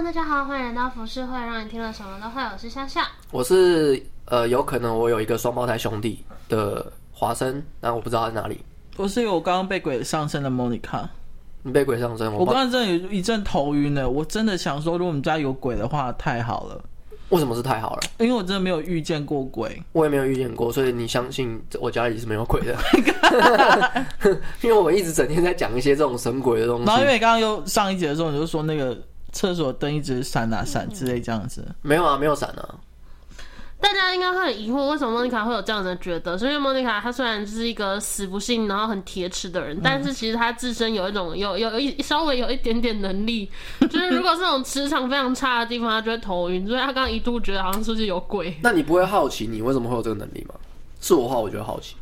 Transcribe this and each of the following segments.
Hello，大家好，欢迎来到浮世会，让你听了什么都会。我是夏夏，我是呃，有可能我有一个双胞胎兄弟的华生，但我不知道在哪里。我是我刚刚被鬼上身的 Monica，你被鬼上身，我刚刚真的有一阵头晕呢。我真的想说，如果我们家有鬼的话，太好了。为什么是太好了？因为我真的没有遇见过鬼，我也没有遇见过，所以你相信我家里是没有鬼的？因为我们一直整天在讲一些这种神鬼的东西。然后因为刚刚又上一集的时候，你就说那个。厕所灯一直闪啊闪之类这样子，没有啊，没有闪啊。大家应该会很疑惑，为什么莫妮卡会有这样的觉得？是因为莫妮卡她虽然是一个死不信，然后很铁齿的人，嗯、但是其实她自身有一种有有一稍微有一点点能力，就是 如果是这种磁场非常差的地方，她就会头晕。所以她刚刚一度觉得好像是不是有鬼？那你不会好奇你为什么会有这个能力吗？是我的话，我觉得好奇。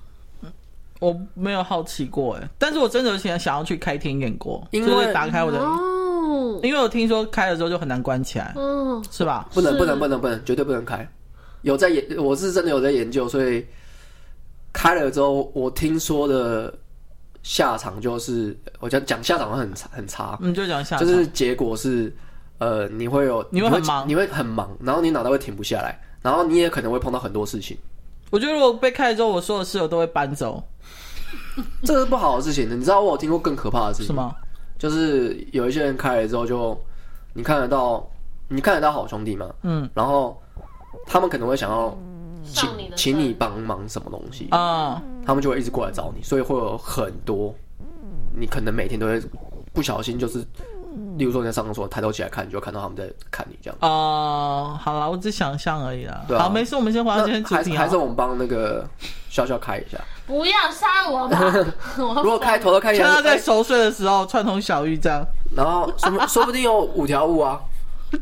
我没有好奇过哎，但是我真的现在想要去开天眼过，因为打开我的。因为我听说开了之后就很难关起来，嗯，是吧？不能不能不能不能，绝对不能开。有在研，我是真的有在研究，所以开了之后，我听说的下场就是，我讲讲下场会很差很差。嗯，就讲下场，就是结果是，呃，你会有你会很忙，你会很忙，然后你脑袋会停不下来，然后你也可能会碰到很多事情。我觉得如果被开了之后，我所有室友都会搬走，这是不好的事情。你知道我有听过更可怕的事情是吗？就是有一些人开了之后，就你看得到，你看得到好兄弟嘛，嗯，然后他们可能会想要请请你帮忙什么东西。啊，他们就会一直过来找你，所以会有很多，你可能每天都会不小心就是，例如说你在上厕所抬头起来看，你就看到他们在看你这样。哦，好了，我只想象而已啦。对啊，好，没事，我们先回到今天主题。还是还是我们帮那个笑笑开一下。不要杀我吧！如果开头都开一下，他在熟睡的时候串通小玉这样，然后说说不定有五条悟啊！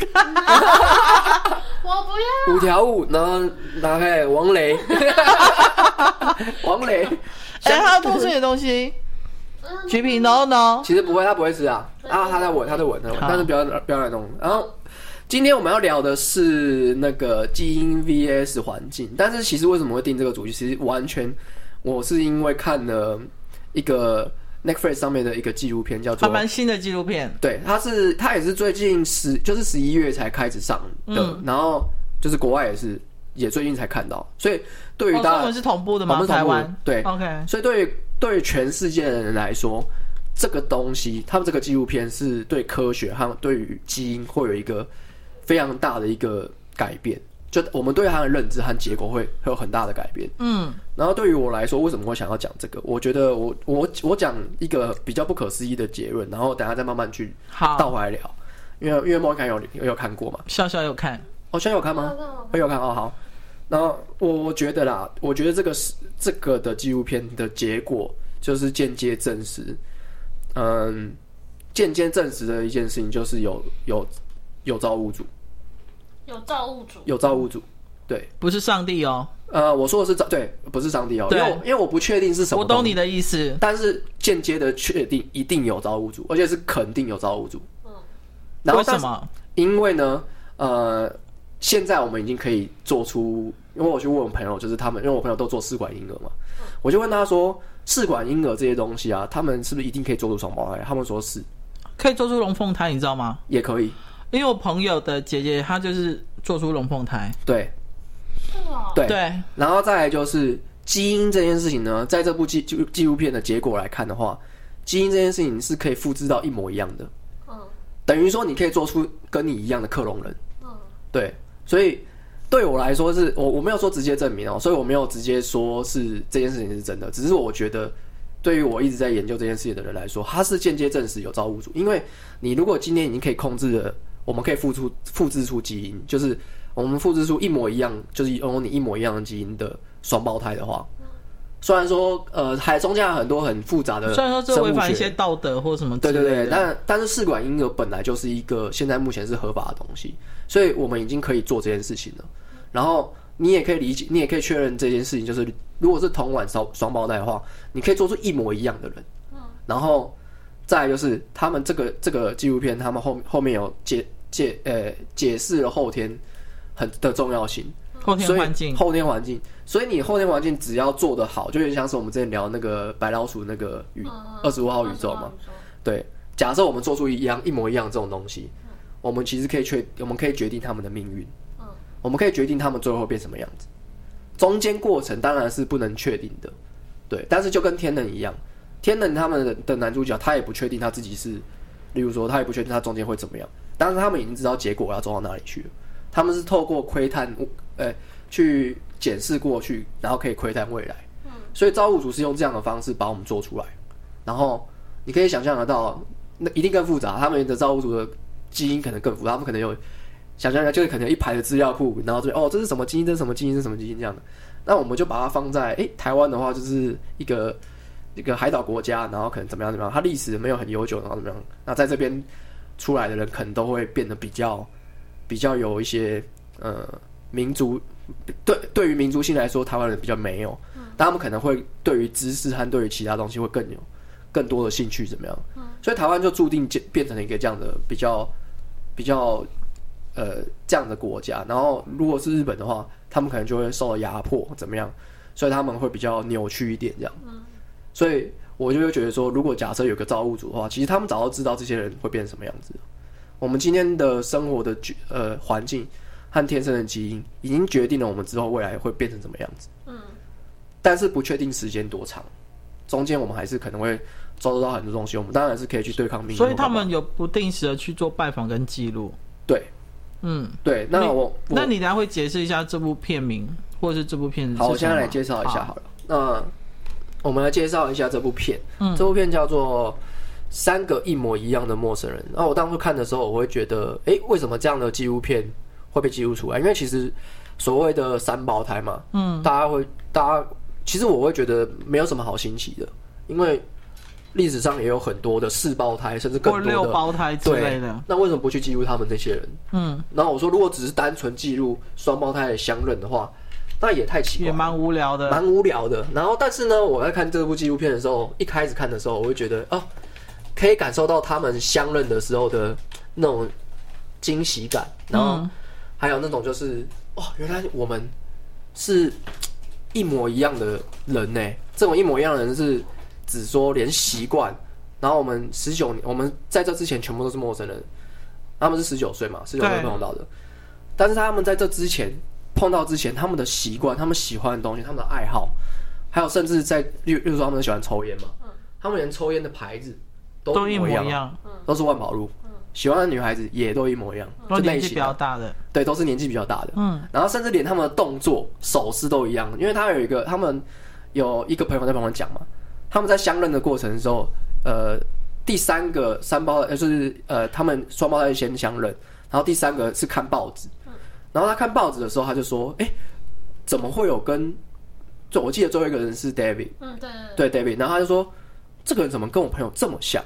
我不要五条悟，然后拿开王雷，王雷，哎，他要偷吃你的东西，橘皮 no no，其实不会，他不会吃啊，啊，他在闻，他在闻，但是不要不要来弄。然后今天我们要聊的是那个基因 vs 环境，但是其实为什么会定这个主题，其实完全。我是因为看了一个 Netflix 上面的一个纪录片，叫做还蛮新的纪录片。对，它是它也是最近十就是十一月才开始上的，嗯、然后就是国外也是也最近才看到，所以对于大家、哦、我们是同步的吗？台湾对，OK。所以对于对全世界的人来说，这个东西，他们这个纪录片是对科学和对于基因会有一个非常大的一个改变。就我们对他的认知和结果会会有很大的改变。嗯，然后对于我来说，为什么会想要讲这个？我觉得我我我讲一个比较不可思议的结论，然后等下再慢慢去倒回来聊。因为因为莫妮卡有有有看过嘛？笑笑有看，哦，笑笑有看吗？会有看哦，好。然后我我觉得啦，我觉得这个是这个的纪录片的结果，就是间接证实，嗯，间接证实的一件事情就是有有有造物主。有造物主，有造物主，对，不是上帝哦。呃，我说的是造，对，不是上帝哦。对，因为因为我不确定是什么。我懂你的意思，但是间接的确定一定有造物主，而且是肯定有造物主。嗯。然后为什么？因为呢，呃，现在我们已经可以做出，因为我去问我朋友，就是他们，因为我朋友都做试管婴儿嘛，嗯、我就问他说，试管婴儿这些东西啊，他们是不是一定可以做出双胞胎？他们说是，可以做出龙凤胎，你知道吗？也可以。因为我朋友的姐姐，她就是做出龙凤胎。对，是啊，对对。然后再来就是基因这件事情呢，在这部纪纪纪录片的结果来看的话，基因这件事情是可以复制到一模一样的。嗯，等于说你可以做出跟你一样的克隆人。嗯，对。所以对我来说是，我我没有说直接证明哦，所以我没有直接说是这件事情是真的，只是我觉得。对于我一直在研究这件事情的人来说，他是间接证实有造物主。因为你如果今天已经可以控制了，我们可以复出复制出基因，就是我们复制出一模一样，就是拥有你一模一样的基因的双胞胎的话，虽然说呃还中间有很多很复杂的，虽然说这违反一些道德或什么，对对对，但但是试管婴儿本来就是一个现在目前是合法的东西，所以我们已经可以做这件事情了。然后。你也可以理解，你也可以确认这件事情，就是如果是同卵双双胞胎的话，你可以做出一模一样的人。嗯，然后再来就是他们这个这个纪录片，他们后后面有解解呃解释了后天很的重要性，后天环境，后天环境，所以你后天环境只要做得好，就有点像是我们之前聊那个白老鼠那个宇二十五号宇宙嘛。对，假设我们做出一样一模一样这种东西。我们其实可以确，我们可以决定他们的命运。嗯，我们可以决定他们最后会变什么样子。中间过程当然是不能确定的，对。但是就跟天能一样，天能他们的男主角他也不确定他自己是，例如说他也不确定他中间会怎么样。但是他们已经知道结果要走到哪里去了。他们是透过窥探，呃，去检视过去，然后可以窥探未来。嗯，所以造物主是用这样的方式把我们做出来。然后你可以想象得到，那一定更复杂。他们的造物主的。基因可能更复杂，他们可能有想象一下，就是可能有一排的资料库，然后就哦，这是什么基因，这是什么基因，这是什么基因这样的。那我们就把它放在诶、欸，台湾的话，就是一个一个海岛国家，然后可能怎么样怎么样，它历史没有很悠久，然后怎么样？那在这边出来的人，可能都会变得比较比较有一些呃民族对对于民族性来说，台湾人比较没有，但他们可能会对于知识和对于其他东西会更有更多的兴趣，怎么样？所以台湾就注定变成了一个这样的比较。比较呃这样的国家，然后如果是日本的话，他们可能就会受到压迫，怎么样？所以他们会比较扭曲一点这样。嗯。所以我就会觉得说，如果假设有个造物主的话，其实他们早就知道这些人会变成什么样子。我们今天的生活的呃环境和天生的基因，已经决定了我们之后未来会变成什么样子。嗯。但是不确定时间多长，中间我们还是可能会。遭得到很多东西，我们当然是可以去对抗命运。所以他们有不定时的去做拜访跟记录。对，嗯，对。那我，那你等下会解释一下这部片名，或者是这部片子？好，我现在来介绍一下好了。那我们来介绍一下这部片。嗯，这部片叫做《三个一模一样的陌生人》。然后我当初看的时候，我会觉得，哎，为什么这样的纪录片会被记录出来？因为其实所谓的三胞胎嘛，嗯，大家会，大家其实我会觉得没有什么好新奇的，因为。历史上也有很多的四胞胎，甚至更多的六胞胎之类的。那为什么不去记录他们这些人？嗯。然后我说，如果只是单纯记录双胞胎的相认的话，那也太奇怪，也蛮无聊的，蛮无聊的。然后，但是呢，我在看这部纪录片的时候，一开始看的时候，我会觉得哦，可以感受到他们相认的时候的那种惊喜感。然后还有那种就是，哦，原来我们是一模一样的人呢。这种一模一样的人是。只说连习惯，然后我们十九年，我们在这之前全部都是陌生人。他们是十九岁嘛，十九岁碰到的。但是他们在这之前碰到之前，他们的习惯、他们喜欢的东西、他们的爱好，还有甚至在，例如，例如说他们喜欢抽烟嘛，他们连抽烟的牌子都一模一样，都是万宝路。喜欢的女孩子也都一模一样，都年纪比较大的，对，都是年纪比较大的。嗯，然后甚至连他们的动作、手势都一样，因为他有一个，他们有一个朋友在旁边讲嘛。他们在相认的过程的时候，呃，第三个三胞呃就是呃，他们双胞胎先相认，然后第三个是看报纸，然后他看报纸的时候，他就说：“哎、欸，怎么会有跟？就我记得最后一个人是 David，嗯，对，对，David，然后他就说，这个人怎么跟我朋友这么像？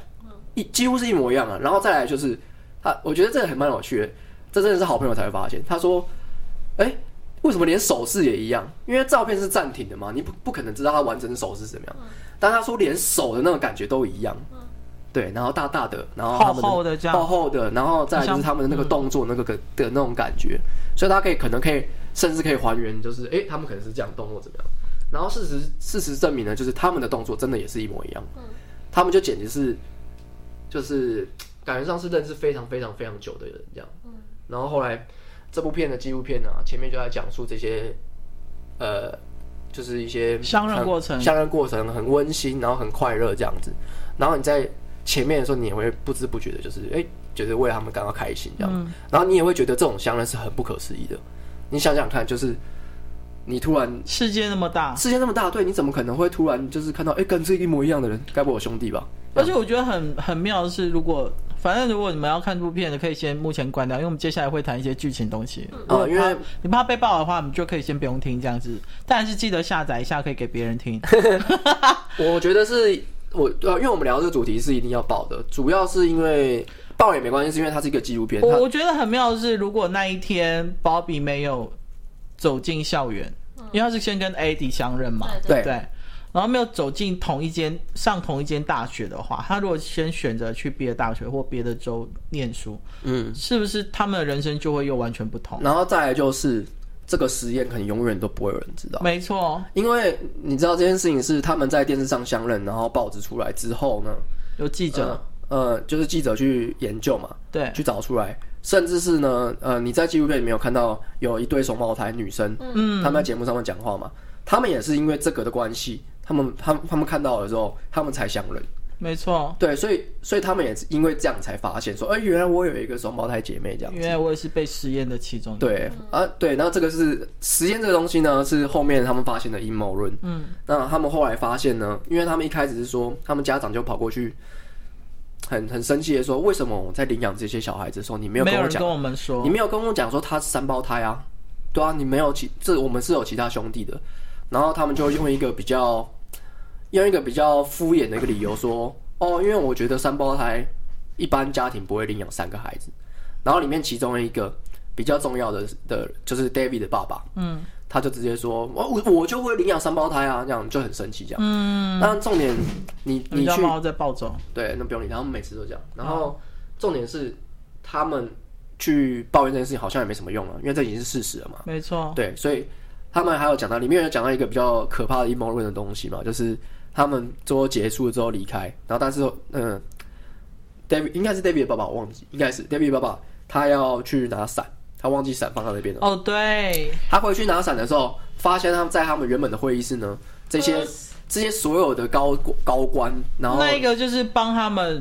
一几乎是一模一样啊。然后再来就是他，我觉得这个还蛮有趣的，这真的是好朋友才会发现。他说：，哎、欸。”为什么连手势也一样？因为照片是暂停的嘛，你不不可能知道他完整的手势是怎么样。但他说连手的那种感觉都一样，对，然后大大的，然后他们的厚厚的这样，厚厚的，然后再就是他们的那个动作那个的的那种感觉，所以他可以可能可以甚至可以还原，就是哎，他们可能是这样动作怎么样。然后事实事实证明呢，就是他们的动作真的也是一模一样。他们就简直是就是感觉上是认识非常非常非常久的人这样。然后后来。这部片的纪录片啊，前面就在讲述这些，呃，就是一些相认过程，相认过程很温馨，然后很快乐这样子。然后你在前面的时候，你也会不知不觉的，就是哎，觉得为他们感到开心这样。嗯、然后你也会觉得这种相认是很不可思议的。你想想看，就是你突然世界那么大，世界那么大，对，你怎么可能会突然就是看到哎，跟这一模一样的人，该不会我兄弟吧？而且我觉得很很妙的是，如果。反正如果你们要看这部片的，可以先目前关掉，因为我们接下来会谈一些剧情东西。哦，因为你怕被爆的话，我们就可以先不用听这样子。但是记得下载一下，可以给别人听。我觉得是我呃，因为我们聊这个主题是一定要爆的，主要是因为爆也没关系，是因为它是一个纪录片。我我觉得很妙的是，如果那一天鲍比没有走进校园，因为他是先跟 Eddie 相认嘛，对对，对。然后没有走进同一间上同一间大学的话，他如果先选择去别的大学或别的州念书，嗯，是不是他们的人生就会又完全不同？然后再来就是这个实验可能永远都不会有人知道。没错，因为你知道这件事情是他们在电视上相认，然后报纸出来之后呢，有记者，呃，呃，就是记者去研究嘛，对，去找出来。甚至是呢，呃，你在纪录片里面有看到有一对双胞胎女生，嗯，他们在节目上面讲话嘛，他们也是因为这个的关系，他们他们他们看到了之后，他们才相认。没错，对，所以所以他们也是因为这样才发现说，哎、欸，原来我有一个双胞胎姐妹这样。原来我也是被实验的其中一个。对啊，对，然后这个是实验这个东西呢，是后面他们发现的阴谋论。嗯，那他们后来发现呢，因为他们一开始是说，他们家长就跑过去。很很生气的说，为什么我在领养这些小孩子的时候，你没有跟我讲？跟我们说，你没有跟我讲说他是三胞胎啊？对啊，你没有其这我们是有其他兄弟的。然后他们就用一个比较用一个比较敷衍的一个理由说，哦，因为我觉得三胞胎一般家庭不会领养三个孩子。然后里面其中一个比较重要的的就是 David 的爸爸，嗯。他就直接说：“我我我就会领养三胞胎啊，这样就很生气这样。”嗯，但重点你你去在暴走，对，那不用理他，他们每次都这样。然后重点是他们去抱怨这件事情好像也没什么用了，因为这已经是事实了嘛。没错，对，所以他们还有讲到里面有讲到一个比较可怕的阴谋论的东西嘛，就是他们最后结束了之后离开，然后但是嗯，David 应该是 David 的爸爸，我忘记应该是 David 爸爸，他要去拿伞。他忘记伞放在那边了。哦，对。他回去拿伞的时候，发现他们在他们原本的会议室呢，这些这些所有的高高官，然后那一个就是帮他们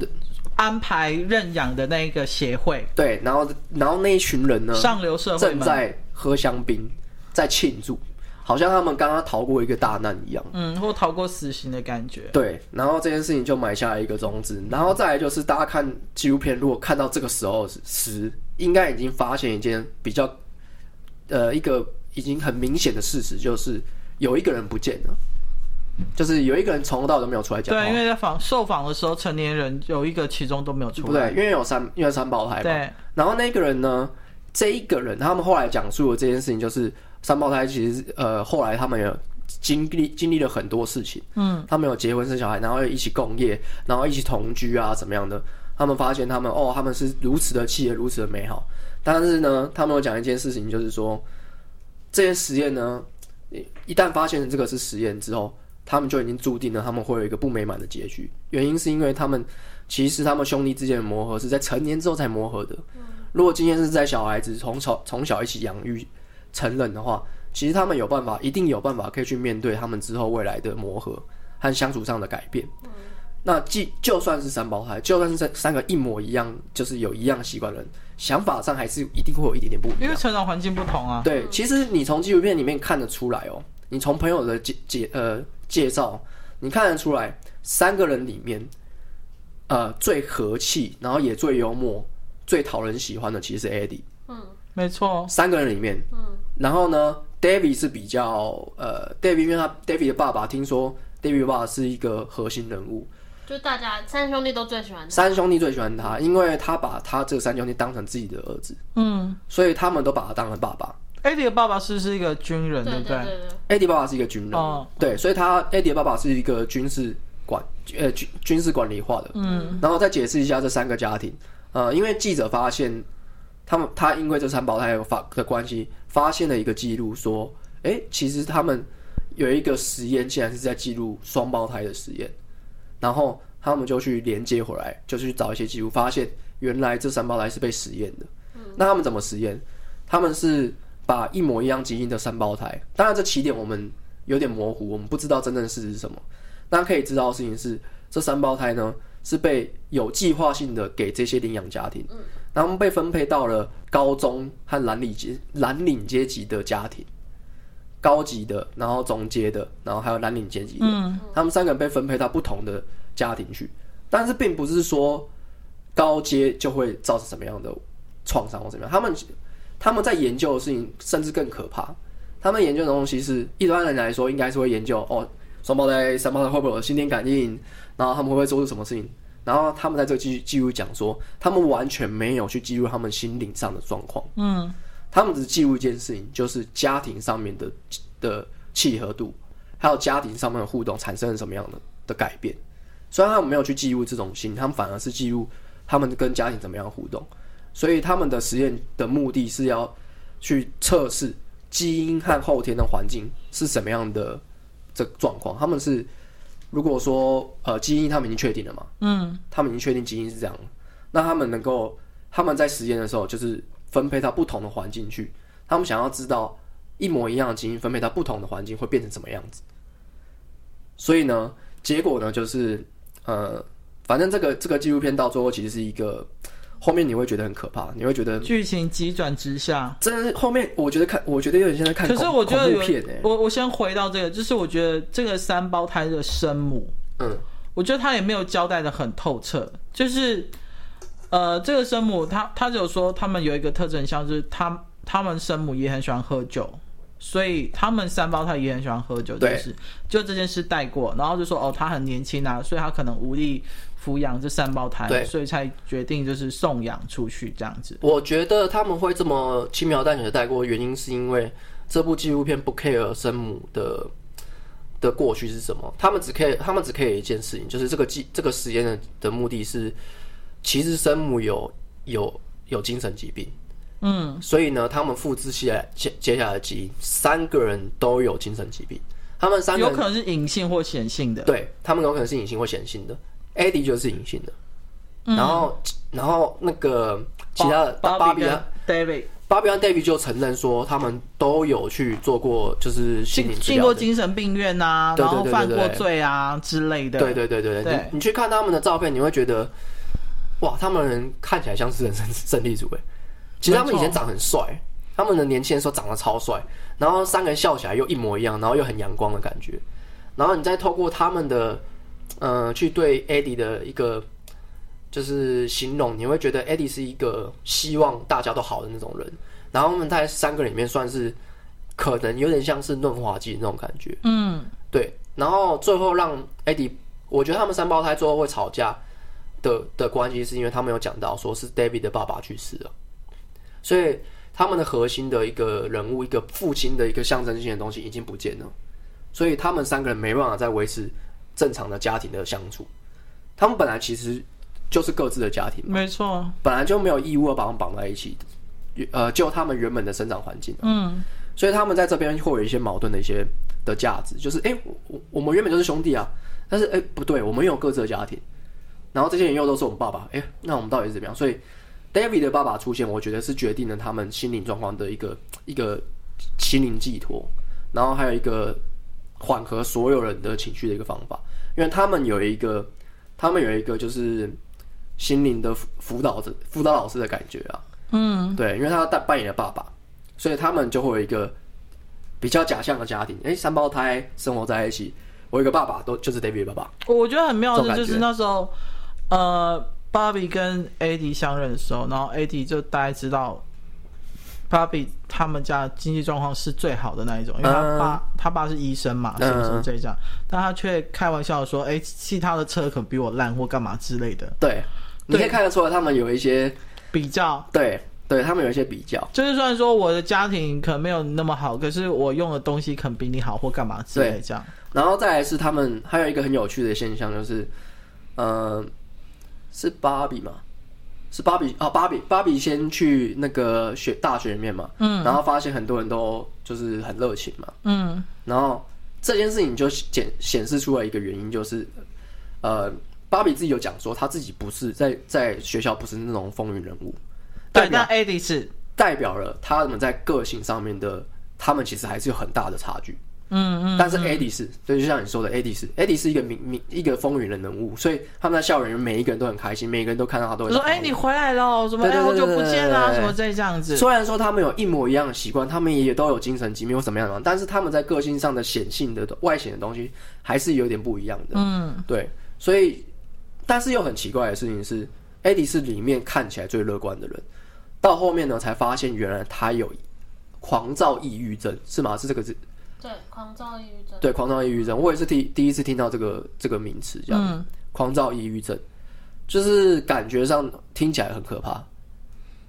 安排认养的那一个协会。对，然后然后那一群人呢，上流社会正在喝香槟，在庆祝，好像他们刚刚逃过一个大难一样。嗯，或逃过死刑的感觉。对，然后这件事情就埋下了一个种子。然后再来就是大家看纪录片，如果看到这个时候时。应该已经发现一件比较，呃，一个已经很明显的事实，就是有一个人不见了，就是有一个人从头到尾都没有出来讲话。对，因为在访受访的时候，成年人有一个其中都没有出来。不对，因为有三，因为三胞胎嘛。对。然后那个人呢，这一个人，他们后来讲述的这件事情，就是三胞胎其实呃，后来他们有经历经历了很多事情。嗯。他们有结婚生小孩，然后又一起共业，然后一起同居啊，怎么样的？他们发现他们哦，他们是如此的契合，如此的美好。但是呢，他们有讲一件事情，就是说，这些实验呢，一旦发现这个是实验之后，他们就已经注定了他们会有一个不美满的结局。原因是因为他们其实他们兄弟之间的磨合是在成年之后才磨合的。如果今天是在小孩子从小从小一起养育成人的话，其实他们有办法，一定有办法可以去面对他们之后未来的磨合和相处上的改变。那既就算是三胞胎，就算是三三个一模一样，就是有一样习惯的人，想法上还是一定会有一点点不一样，因为成长环境不同啊。对，其实你从纪录片里面看得出来哦，你从朋友的介介呃介绍，你看得出来，三个人里面，呃，最和气，然后也最幽默、最讨人喜欢的，其实是 Eddie。嗯，没错。三个人里面，嗯，然后呢，David 是比较呃，David 因为他 David 的爸爸听说 David 爸爸是一个核心人物。就大家三兄弟都最喜欢他，三兄弟最喜欢他，因为他把他这三兄弟当成自己的儿子，嗯，所以他们都把他当成爸爸。Eddie 的爸爸是是一个军人，对不对？Eddie 爸爸是一个军人，哦，对，所以他 Eddie 的爸爸是一个军事管，呃，军军事管理化的，嗯。然后再解释一下这三个家庭，呃，因为记者发现他们，他因为这三胞胎有发的关系，发现了一个记录，说，哎、欸，其实他们有一个实验，竟然是在记录双胞胎的实验。然后他们就去连接回来，就去找一些记录，发现原来这三胞胎是被实验的。嗯。那他们怎么实验？他们是把一模一样基因的三胞胎，当然这起点我们有点模糊，我们不知道真正的事实是什么。那可以知道的事情是，这三胞胎呢是被有计划性的给这些领养家庭，他们被分配到了高中和蓝领阶蓝领阶级的家庭。高级的，然后中阶的，然后还有蓝领阶级的，嗯，他们三个人被分配到不同的家庭去，但是并不是说高阶就会造成什么样的创伤或怎么样。他们他们在研究的事情甚至更可怕。他们研究的东西是一般人来说应该是会研究哦，双胞胎、三胞胎会不会有心电感应，然后他们会不会做出什么事情。然后他们在这个记记录讲说，他们完全没有去记录他们心灵上的状况。嗯。他们只记录一件事情，就是家庭上面的的契合度，还有家庭上面的互动产生了什么样的的改变。虽然他们没有去记录这种心，他们反而是记录他们跟家庭怎么样互动。所以他们的实验的目的是要去测试基因和后天的环境是什么样的这状况。他们是如果说呃基因他们已经确定了嘛，嗯，他们已经确定基因是这样，那他们能够他们在实验的时候，就是分配到不同的环境去，他们想要知道一模一样的基因分配到不同的环境会变成什么样子。所以呢，结果呢就是，呃，反正这个这个纪录片到最后其实是一个，后面你会觉得很可怕，你会觉得剧情急转直下。真的是后面我觉得看，我觉得有点像在看，可是我觉得有片欸，我我先回到这个，就是我觉得这个三胞胎的生母，嗯，我觉得他也没有交代的很透彻，就是。呃，这个生母他他只有说他们有一个特征，像是他他们生母也很喜欢喝酒，所以他们三胞胎也很喜欢喝酒，就是就这件事带过，然后就说哦，他很年轻啊，所以他可能无力抚养这三胞胎，对，所以才决定就是送养出去这样子。我觉得他们会这么轻描淡写的带过，原因是因为这部纪录片不 care 生母的的过去是什么，他们只 care 他们只 care 一件事情，就是这个记这个实验的的目的是。其实生母有有有精神疾病，嗯，所以呢，他们复制下来接接下来的基因，三个人都有精神疾病。他们三个人有可能是隐性或显性的，对，他们有可能是隐性或显性的。Eddie 就是隐性的，嗯、然后然后那个其他的芭比和 David，芭比和 David 就承认说，他们都有去做过，就是心理进过精神病院啊，然后犯过罪啊之类的。对对对对对，对，对，你你去看他们的照片，你会觉得。哇，他们人看起来像是人生胜利组哎。其实他们以前长很帅，他们的年轻的时候长得超帅，然后三个人笑起来又一模一样，然后又很阳光的感觉。然后你再透过他们的，呃，去对 Eddie 的一个就是形容，你会觉得 Eddie 是一个希望大家都好的那种人。然后他们在三个里面算是可能有点像是润滑剂那种感觉。嗯，对。然后最后让 Eddie，我觉得他们三胞胎最后会吵架。的的关系是因为他们有讲到说是 David 的爸爸去世了，所以他们的核心的一个人物，一个父亲的一个象征性的东西已经不见了，所以他们三个人没办法再维持正常的家庭的相处。他们本来其实就是各自的家庭，没错，本来就没有义务要把他们绑在一起，呃，就他们原本的生长环境，嗯，所以他们在这边会有一些矛盾的一些的价值，就是哎，我我们原本就是兄弟啊，但是哎不对，我们有各自的家庭。然后这些人又都是我们爸爸，哎，那我们到底是怎么样？所以，David 的爸爸出现，我觉得是决定了他们心灵状况的一个一个心灵寄托，然后还有一个缓和所有人的情绪的一个方法，因为他们有一个，他们有一个就是心灵的辅导者、辅导老师的感觉啊，嗯，对，因为他扮扮演了爸爸，所以他们就会有一个比较假象的家庭，哎，三胞胎生活在一起，我有一个爸爸，都就是 David 的爸爸，我觉得很妙的就是那时候。呃，芭比跟 Eddie 相认的时候，然后 Eddie 就大概知道芭比他们家经济状况是最好的那一种，因为他爸、uh, 他爸是医生嘛，是不是这样？但他却开玩笑说：“哎、欸，其他的车可比我烂，或干嘛之类的。”对，你可以看得出来，他们有一些比较。对，对他们有一些比较，就是虽然说我的家庭可能没有那么好，可是我用的东西可能比你好，或干嘛之类这样。然后再来是他们还有一个很有趣的现象，就是呃。是芭比吗？是芭比啊，芭比芭比先去那个学大学里面嘛，嗯，然后发现很多人都就是很热情嘛，嗯，然后这件事情就显显示出来一个原因，就是呃，芭比自己有讲说，他自己不是在在学校不是那种风云人物，对，那 Eddie 是。代表了他们在个性上面的，他们其实还是有很大的差距。嗯嗯，但是 Eddie 是，所以就像你说的，Eddie 是，Eddie 是一个名名一个风云的人物，所以他们在校园里每一个人都很开心，每一个人都看到他都会说，哎、欸，你回来了，什么哎好久不见啊，什么这样子。虽然说他们有一模一样的习惯，他们也都有精神疾病或什么样的，但是他们在个性上的显性的外显的东西还是有点不一样的。嗯，对，所以，但是又很奇怪的事情是，Eddie 是里面看起来最乐观的人，到后面呢才发现原来他有狂躁抑郁症，是吗？是这个字。对，狂躁抑郁症。对，狂躁抑郁症，我也是第第一次听到这个这个名词，这样。嗯。狂躁抑郁症，就是感觉上听起来很可怕。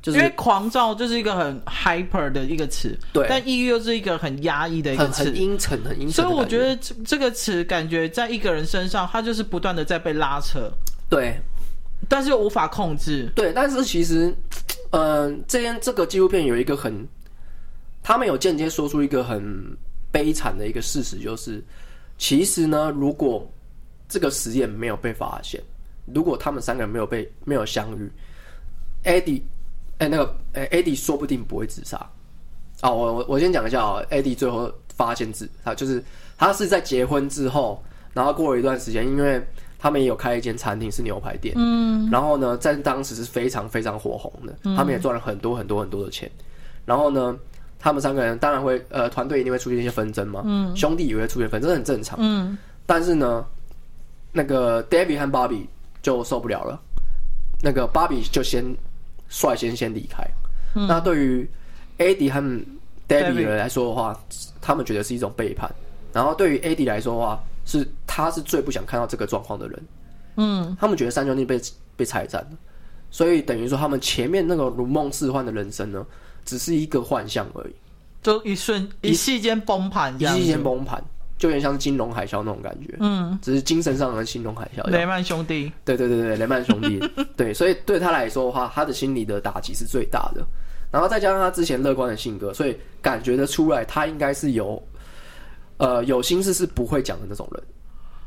就是因为狂躁就是一个很 hyper 的一个词，对。但抑郁又是一个很压抑的一个词，很阴沉，很阴沉。所以我觉得这这个词感觉在一个人身上，他就是不断的在被拉扯。对。但是又无法控制。对，但是其实，嗯、呃，这边这个纪录片有一个很，他们有间接说出一个很。悲惨的一个事实就是，其实呢，如果这个实验没有被发现，如果他们三个人没有被没有相遇，，Eddie，哎、欸，那个，哎、欸、，Eddie 说不定不会自杀。啊，我我我先讲一下啊，Eddie 最后发现自他就是他是在结婚之后，然后过了一段时间，因为他们也有开一间餐厅是牛排店，嗯，然后呢，在当时是非常非常火红的，他们也赚了很多很多很多的钱，然后呢，他们三个人当然会呃，团队一定会出现一些纷争嘛，嗯，兄弟也会出现纷争，这很正常，嗯，但是呢，那个 David 和 Bobby 就受不了了，那个 Bobby 就先率先先离开，嗯、那对于 Eddie 和 David 来说的话，他们觉得是一种背叛。然后对于 Eddie 来说的话，是他是最不想看到这个状况的人。嗯，他们觉得三兄弟被被拆散了，所以等于说他们前面那个如梦似幻的人生呢，只是一个幻象而已，就一瞬一夕间崩盘，一夕间崩盘，就有点像金融海啸那种感觉。嗯，只是精神上的金融海啸。雷曼兄弟，对对对对，雷曼兄弟，对，所以对他来说的话，他的心理的打击是最大的。然后再加上他之前乐观的性格，所以感觉得出来，他应该是有，呃，有心事是不会讲的那种人，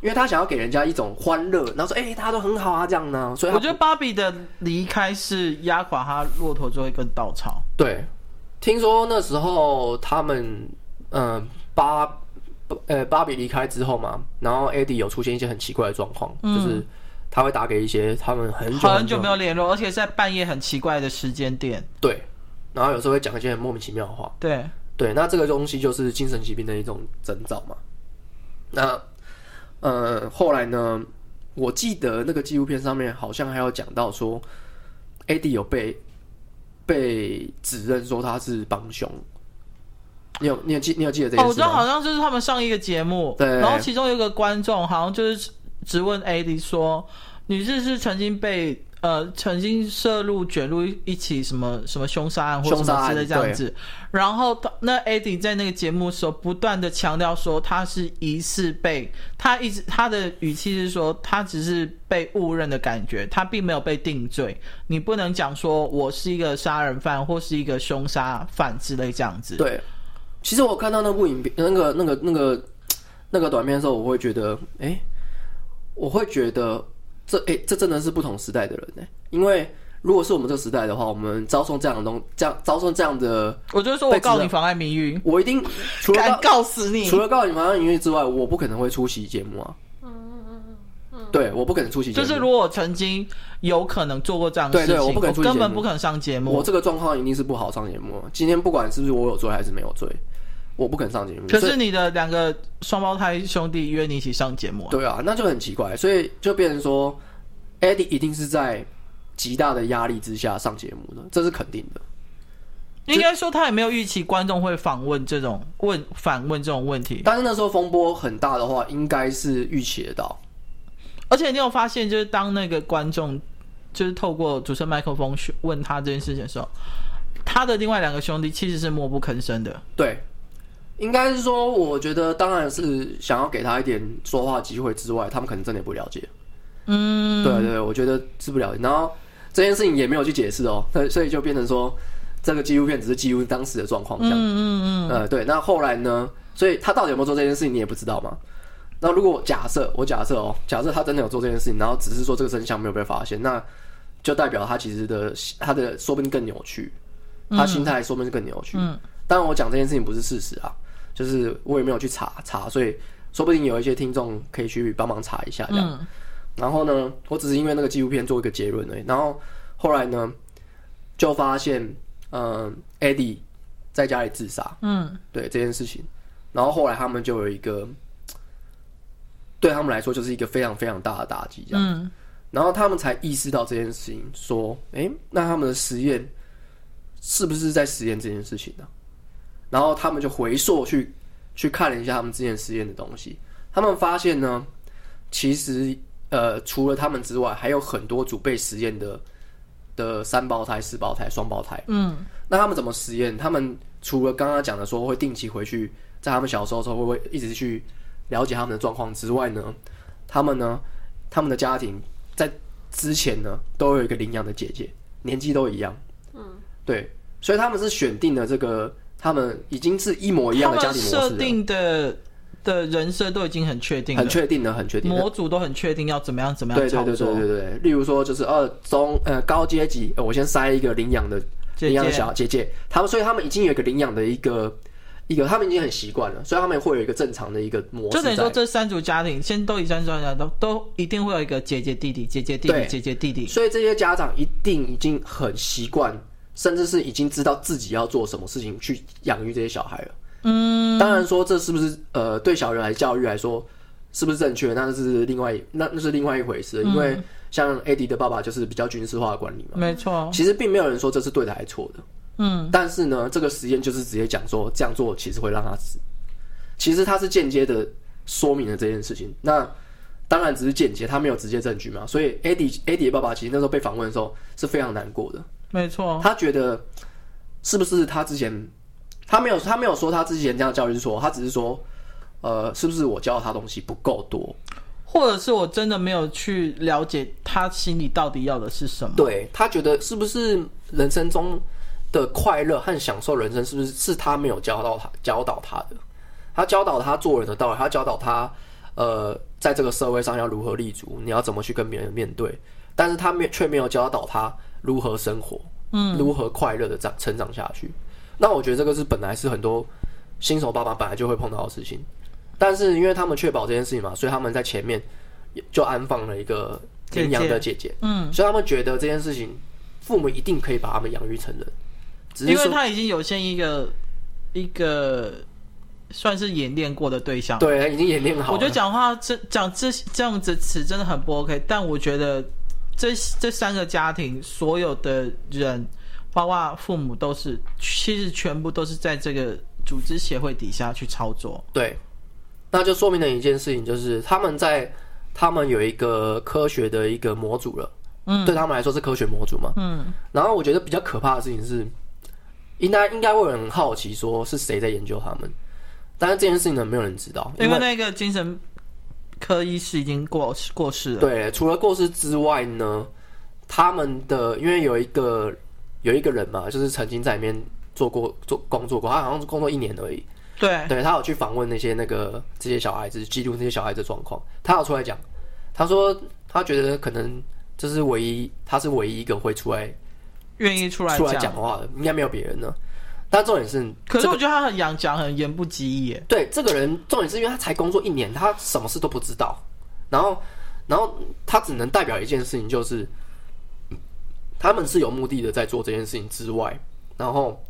因为他想要给人家一种欢乐，然后说，哎、欸，大家都很好啊，这样呢。所以我觉得芭比的离开是压垮他骆驼最后一根稻草。对，听说那时候他们，嗯、呃，芭，呃，芭比离开之后嘛，然后 Eddie 有出现一些很奇怪的状况，嗯、就是他会打给一些他们很久很久没有联络，而且在半夜很奇怪的时间点。对。然后有时候会讲一些很莫名其妙的话，对对，那这个东西就是精神疾病的一种征兆嘛。那呃，后来呢，我记得那个纪录片上面好像还有讲到说，Eddie 有被被指认说他是帮凶。你有你有记你有记得这件事吗？我知道好像就是他们上一个节目，对，然后其中有一个观众好像就是质问 Eddie 说，你是是曾经被。呃，曾经涉入卷入一起什么什么凶杀案或什么之类这样子，然后那 Eddie 在那个节目的时候不断的强调说他是疑似被他一直他的语气是说他只是被误认的感觉，他并没有被定罪。你不能讲说我是一个杀人犯或是一个凶杀犯之类这样子。对，其实我看到那部影片，那个那个那个那个短片的时候，我会觉得，哎、欸，我会觉得。这诶、欸，这真的是不同时代的人呢。因为如果是我们这个时代的话，我们遭受这样的东，这样遭受这样的，我就说我告你妨碍名誉，我一定 除了敢告死你，除了告你妨碍名誉之外，我不可能会出席节目啊。嗯嗯嗯嗯，对，我不可能出席节目。就是如果我曾经有可能做过这样的事情，对对，我不可能出席节目，我根本不可能上节目。我这个状况一定是不好上节目。今天不管是不是我有罪还是没有罪。我不肯上节目，可是你的两个双胞胎兄弟约你一起上节目啊？对啊，那就很奇怪，所以就变成说，Eddie 一定是在极大的压力之下上节目的，这是肯定的。应该说他也没有预期观众会访问这种问反问这种问题，但是那时候风波很大的话，应该是预期得到。而且你有发现，就是当那个观众就是透过主持人麦克风问他这件事情的时候，他的另外两个兄弟其实是默不吭声的。对。应该是说，我觉得当然是想要给他一点说话机会之外，他们可能真的也不了解。嗯，对对对，我觉得是不了解。然后这件事情也没有去解释哦，所以就变成说，这个纪录片只是记录当时的状况。这样，嗯嗯嗯。呃，对。那后来呢？所以他到底有没有做这件事情，你也不知道嘛。那如果假设我假设哦，假设他真的有做这件事情，然后只是说这个真相没有被发现，那就代表他其实的他的说不定更扭曲，他心态说不定更扭曲。嗯。当然，我讲这件事情不是事实啊。就是我也没有去查查，所以说不定有一些听众可以去帮忙查一下这样。嗯、然后呢，我只是因为那个纪录片做一个结论而已。然后后来呢，就发现，嗯，Eddie 在家里自杀。嗯，对这件事情。然后后来他们就有一个，对他们来说就是一个非常非常大的打击，这样。嗯、然后他们才意识到这件事情，说，哎，那他们的实验是不是在实验这件事情呢？然后他们就回溯去去看了一下他们之前实验的东西，他们发现呢，其实呃除了他们之外，还有很多组被实验的的三胞胎、四胞胎、双胞胎。嗯，那他们怎么实验？他们除了刚刚讲的说会定期回去，在他们小时候的时候会不会一直去了解他们的状况之外呢，他们呢，他们的家庭在之前呢都有一个领养的姐姐，年纪都一样。嗯，对，所以他们是选定了这个。他们已经是一模一样的家庭模式。设定的的人设都已经很确定，很确定的，很确定，模组都很确定要怎么样怎么样操作。对对对对对对，例如说就是二中呃高阶级，我先塞一个领养的领养小姐姐，他们所以他们已经有一个领养的一个一个，他们已经很习惯了，所以他们会有一个正常的一个模式。就等于说这三组家庭，先都以三组家庭都都一定会有一个姐姐弟弟姐姐弟弟姐姐弟弟，所以这些家长一定已经很习惯，甚至是已经知道自己要做什么事情去养育这些小孩了。嗯，当然说这是不是呃对小人来教育来说是不是正确，那是另外那那是另外一回事。因为像 Eddie 的爸爸就是比较军事化的管理嘛，没错。其实并没有人说这是对的还是错的，嗯。但是呢，这个实验就是直接讲说这样做其实会让他死。其实他是间接的说明了这件事情。那当然只是间接，他没有直接证据嘛。所以 Eddie 的爸爸其实那时候被访问的时候是非常难过的，没错。他觉得是不是他之前。他没有，他没有说他之前这样教育是错，他只是说，呃，是不是我教他东西不够多，或者是我真的没有去了解他心里到底要的是什么？对，他觉得是不是人生中的快乐和享受人生，是不是是他没有教到他教导他的？他教导他做人的道理，他教导他，呃，在这个社会上要如何立足，你要怎么去跟别人面对，但是他没却没有教导他如何生活，嗯，如何快乐的长成长下去。那我觉得这个是本来是很多新手爸爸本来就会碰到的事情，但是因为他们确保这件事情嘛，所以他们在前面就安放了一个领养的姐姐，嗯，所以他们觉得这件事情父母一定可以把他们养育成人，只是因为他已经有先一个一个算是演练过的对象，对，已经演练好了。我觉得讲话这讲这这样子词真的很不 OK，但我觉得这这三个家庭所有的人。包括父母都是，其实全部都是在这个组织协会底下去操作。对，那就说明了一件事情，就是他们在他们有一个科学的一个模组了。嗯，对他们来说是科学模组嘛。嗯。然后我觉得比较可怕的事情是，应该应该会有人很好奇，说是谁在研究他们？但是这件事情呢，没有人知道，因为那个精神科医师已经过过世了。对，除了过世之外呢，他们的因为有一个。有一个人嘛，就是曾经在里面做过做工作过，他好像是工作一年而已。对，对他有去访问那些那个这些小孩子，记录那些小孩子的状况。他有出来讲，他说他觉得可能这是唯一，他是唯一一个会出来愿意出来出来讲话的，应该没有别人了。但重点是，可是我觉得他很讲讲很言不及义耶。对，这个人重点是因为他才工作一年，他什么事都不知道，然后然后他只能代表一件事情，就是。他们是有目的的在做这件事情之外，然后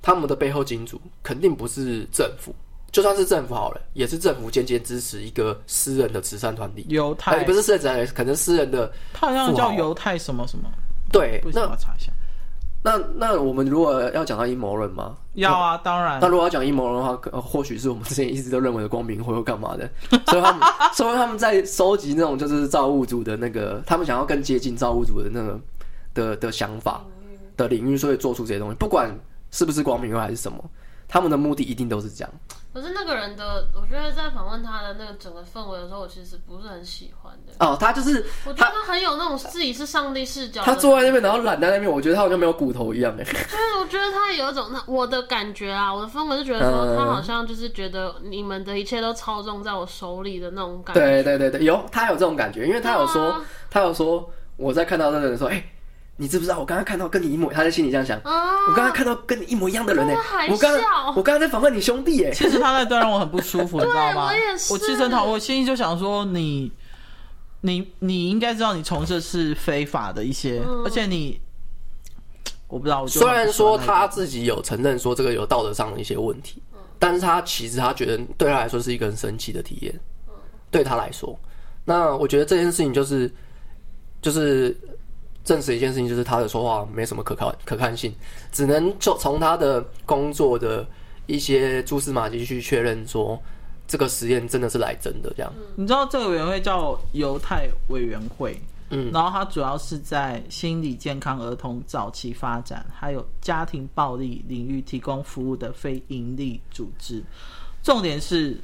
他们的背后金主肯定不是政府，就算是政府好了，也是政府间接支持一个私人的慈善团体。犹太、欸、不是私人慈善，可能私人的，他好像叫犹太什么什么。对，那我查一下。那那我们如果要讲到阴谋论吗？要啊，当然。那如果要讲阴谋论的话，呃、或许是我们之前一直都认为的光明会或干嘛的，所以他们，所以他们在收集那种就是造物主的那个，他们想要更接近造物主的那个。的的想法的领域，所以做出这些东西，不管是不是光明会还是什么，他们的目的一定都是这样。可是那个人的，我觉得在访问他的那个整个氛围的时候，我其实不是很喜欢的。哦，他就是，我觉得他很有那种自己是上帝视角。他坐在那边，然后懒在那边，我觉得他好像没有骨头一样。哎，就是我觉得他有一种，那我的感觉啊，我的氛围是觉得说，他好像就是觉得你们的一切都操纵在我手里的那种感觉。对对对对，有他有这种感觉，因为他有说，啊、他有说，我在看到那个人说，哎、欸。你知不知道？我刚刚看到跟你一模，他在心里这样想。啊、我刚刚看到跟你一模一样的人呢、欸。我刚刚我刚刚在访问你兄弟哎、欸。其实他那段让我很不舒服，你知道吗？我也是。我其实很讨厌，我心里就想说你，你你应该知道你从事的是非法的一些，嗯、而且你，我不知道。我虽然说他自己有承认说这个有道德上的一些问题，嗯、但是他其实他觉得对他来说是一个很神奇的体验。嗯、对他来说，那我觉得这件事情就是就是。证实一件事情，就是他的说话没什么可靠可看性，只能就从他的工作的一些蛛丝马迹去确认说，这个实验真的是来真的这样。你知道这个委员会叫犹太委员会，嗯，然后它主要是在心理健康儿童早期发展，还有家庭暴力领域提供服务的非营利组织。重点是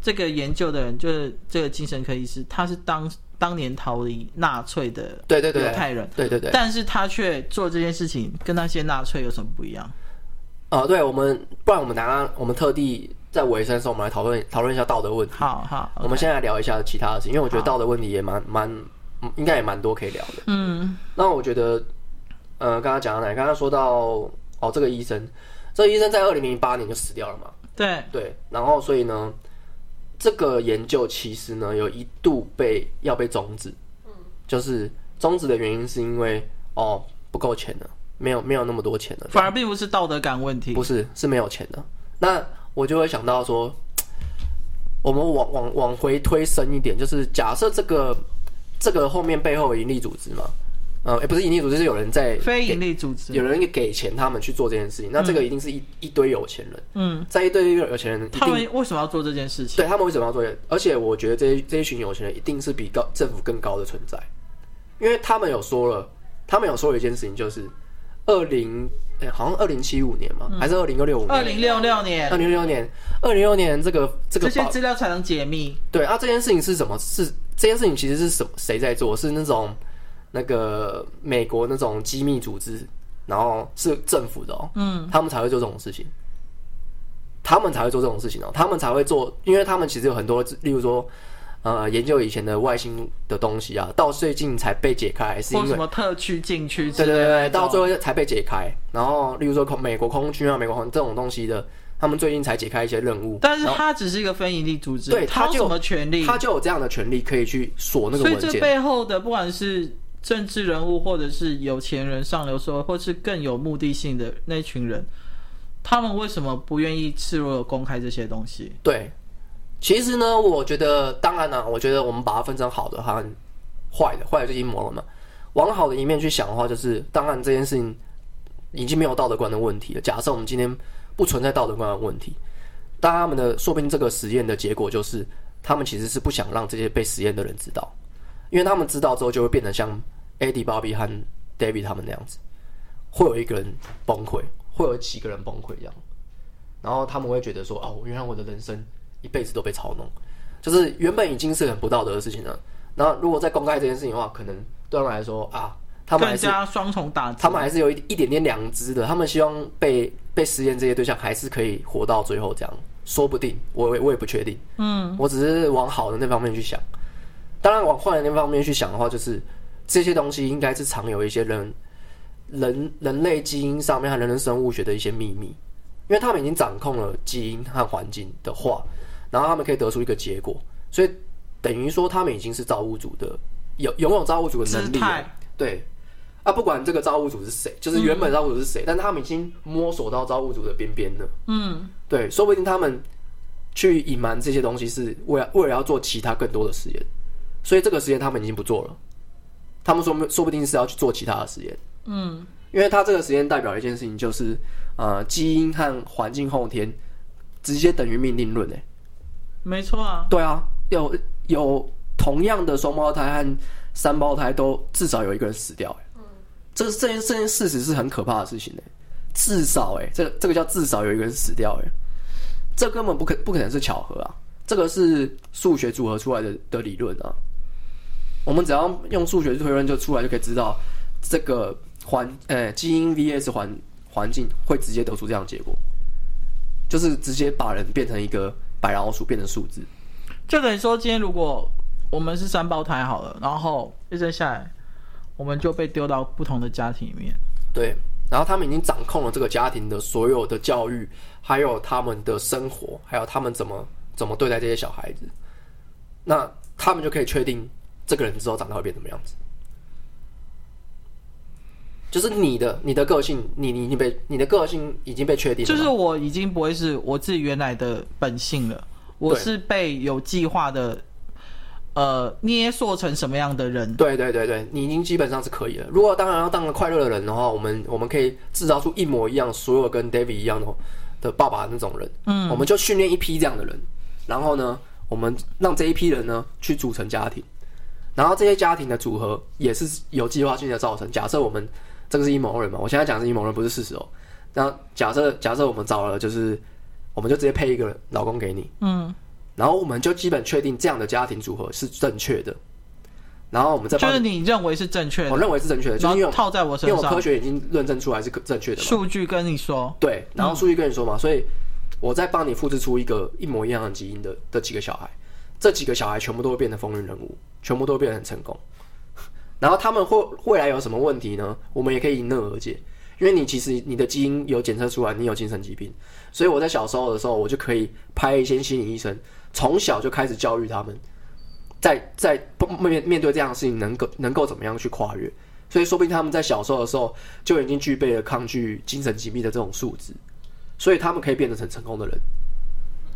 这个研究的人就是这个精神科医师，他是当。当年逃离纳粹的对对对犹太人，对对对，但是他却做这件事情，跟那些纳粹有什么不一样？呃，对我们，不然我们拿我们特地在尾声的时候，我们来讨论讨论一下道德问题。好好，我们现在来聊一下其他的事情，因为我觉得道德问题也蛮蛮，应该也蛮多可以聊的。嗯，那我觉得，呃，刚刚讲到哪？刚刚说到哦，这个医生，这个医生在二零零八年就死掉了嘛？对对，然后所以呢，这个研究其实呢有一度被要被终止，嗯，就是终止的原因是因为哦不够钱了，没有没有那么多钱了，反而并不是道德感问题，不是是没有钱的。那我就会想到说，我们往往往回推深一点，就是假设这个这个后面背后有盈利组织嘛。呃，也不是盈利组织，是有人在非盈利组织，有人给钱他们去做这件事情。嗯、那这个一定是一一堆有钱人。嗯，在一堆有钱人，他们为什么要做这件事情？对，他们为什么要做？而且我觉得这些这一群有钱人一定是比高政府更高的存在，因为他们有说了，他们有说了一件事情，就是二零，哎，好像二零七五年嘛，嗯、还是二零六五年？二零六六年，二零六六年，二零六六年，这个这个这些资料才能解密。对啊，这件事情是什么？是这件事情其实是什么？谁在做？是那种。那个美国那种机密组织，然后是政府的哦，嗯，他们才会做这种事情，他们才会做这种事情哦，他们才会做，因为他们其实有很多，例如说，呃，研究以前的外星的东西啊，到最近才被解开，是因为什么特区禁区？对对对，到最后才被解开。然后，例如说空美国空军啊，美国空这种东西的，他们最近才解开一些任务。但是，他只是一个非营利组织，对，他就有什么权利？他就有这样的权利可以去锁那个文件。所以，这背后的不管是。政治人物，或者是有钱人、上流社会，或是更有目的性的那群人，他们为什么不愿意赤裸的公开这些东西？对，其实呢，我觉得，当然呢，我觉得我们把它分成好的和坏的，坏的就阴谋了嘛。往好的一面去想的话，就是当然这件事情已经没有道德观的问题了。假设我们今天不存在道德观的问题，但他们的说不定这个实验的结果就是，他们其实是不想让这些被实验的人知道。因为他们知道之后，就会变得像 Eddie、Bobby 和 David 他们那样子，会有一个人崩溃，会有几个人崩溃这样，然后他们会觉得说：“哦，原来我的人生一辈子都被操弄，就是原本已经是很不道德的事情了。然后如果再公开这件事情的话，可能对他们来说啊，他们还是双重打击，他们还是有一一点点良知的。他们希望被被实验这些对象还是可以活到最后，这样说不定，我我也不确定。嗯，我只是往好的那方面去想。”当然，往坏的那方面去想的话，就是这些东西应该是藏有一些人人人类基因上面和人类生物学的一些秘密，因为他们已经掌控了基因和环境的话，然后他们可以得出一个结果，所以等于说他们已经是造物主的有拥有造物主的能力了。对啊，不管这个造物主是谁，就是原本造物主是谁，嗯、但他们已经摸索到造物主的边边了。嗯，对，说不定他们去隐瞒这些东西，是为了为了要做其他更多的实验。所以这个实验他们已经不做了，他们说说不定是要去做其他的实验。嗯，因为他这个实验代表一件事情，就是呃，基因和环境后天直接等于命定论。诶，没错啊。对啊，有有同样的双胞胎和三胞胎都至少有一个人死掉。诶，嗯，这这件这件事实是很可怕的事情。诶，至少诶，这这个叫至少有一个人死掉。诶，这根本不可不可能是巧合啊，这个是数学组合出来的的理论啊。我们只要用数学推论就出来，就可以知道这个环呃基因 vs 环环境会直接得出这样的结果，就是直接把人变成一个白老鼠，变成数字。就等于说，今天如果我们是三胞胎好了，然后一生下来，我们就被丢到不同的家庭里面。对，然后他们已经掌控了这个家庭的所有的教育，还有他们的生活，还有他们怎么怎么对待这些小孩子，那他们就可以确定。这个人之后长大会变什么样子？就是你的你的个性，你你你被你的个性已经被确定了。就是我已经不会是我自己原来的本性了，我是被有计划的，呃，捏塑成什么样的人？对对对对，你已经基本上是可以了。如果当然要当个快乐的人的话，我们我们可以制造出一模一样，所有跟 David 一样的的爸爸那种人。嗯，我们就训练一批这样的人，然后呢，我们让这一批人呢去组成家庭。然后这些家庭的组合也是有计划性的造成。假设我们这个是阴谋论嘛，我现在讲的是阴谋论，不是事实哦。那假设假设我们找了，就是我们就直接配一个老公给你，嗯，然后我们就基本确定这样的家庭组合是正确的。然后我们再就是你认为是正确的，我认为是正确的，就是因为套在我身上，因为我科学已经论证出来是正确的。数据跟你说，对，然后数据跟你说嘛，嗯、所以我再帮你复制出一个一模一样的基因的的几个小孩，这几个小孩全部都会变成风云人物，全部都会变得很成功。然后他们会未来有什么问题呢？我们也可以迎刃而解，因为你其实你的基因有检测出来，你有精神疾病，所以我在小时候的时候，我就可以派一些心理医生，从小就开始教育他们，在在面面对这样的事情，能够能够怎么样去跨越。所以说不定他们在小时候的时候就已经具备了抗拒精神疾病的这种素质。所以他们可以变得成成功的人，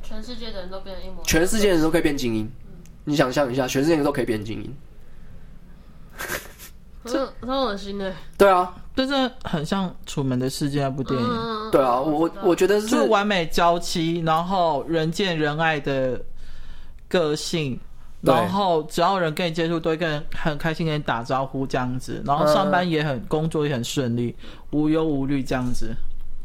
全世界的人都变成一模，全世界的人都可以变精英。嗯、你想象一下，全世界人都可以变精英，这很恶心的。对啊，这是很像《楚门的世界》那部电影。嗯、对啊，我我觉得是，完美娇妻，然后人见人爱的个性，然后只要人跟你接触，都会跟很开心跟你打招呼这样子，然后上班也很、嗯、工作也很顺利，无忧无虑这样子。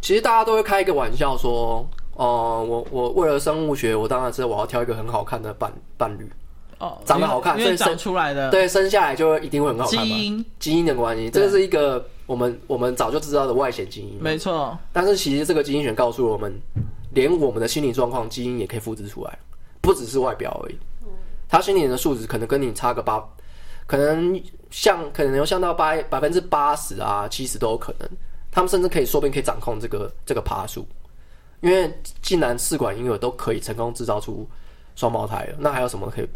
其实大家都会开一个玩笑说，哦、呃，我我为了生物学，我当然是我要挑一个很好看的伴伴侣，哦，长得好看，所以长出来的，对，生下来就一定会很好看嘛。基因基因的关系，这是一个我们我们早就知道的外显基因，没错。但是其实这个基因学告诉我们，连我们的心理状况，基因也可以复制出来，不只是外表而已。他心理的素质可能跟你差个八，可能像可能有像到八百分之八十啊七十都有可能。他们甚至可以说不定可以掌控这个这个爬数，因为既然试管婴儿都可以成功制造出双胞胎了，那还有什么可以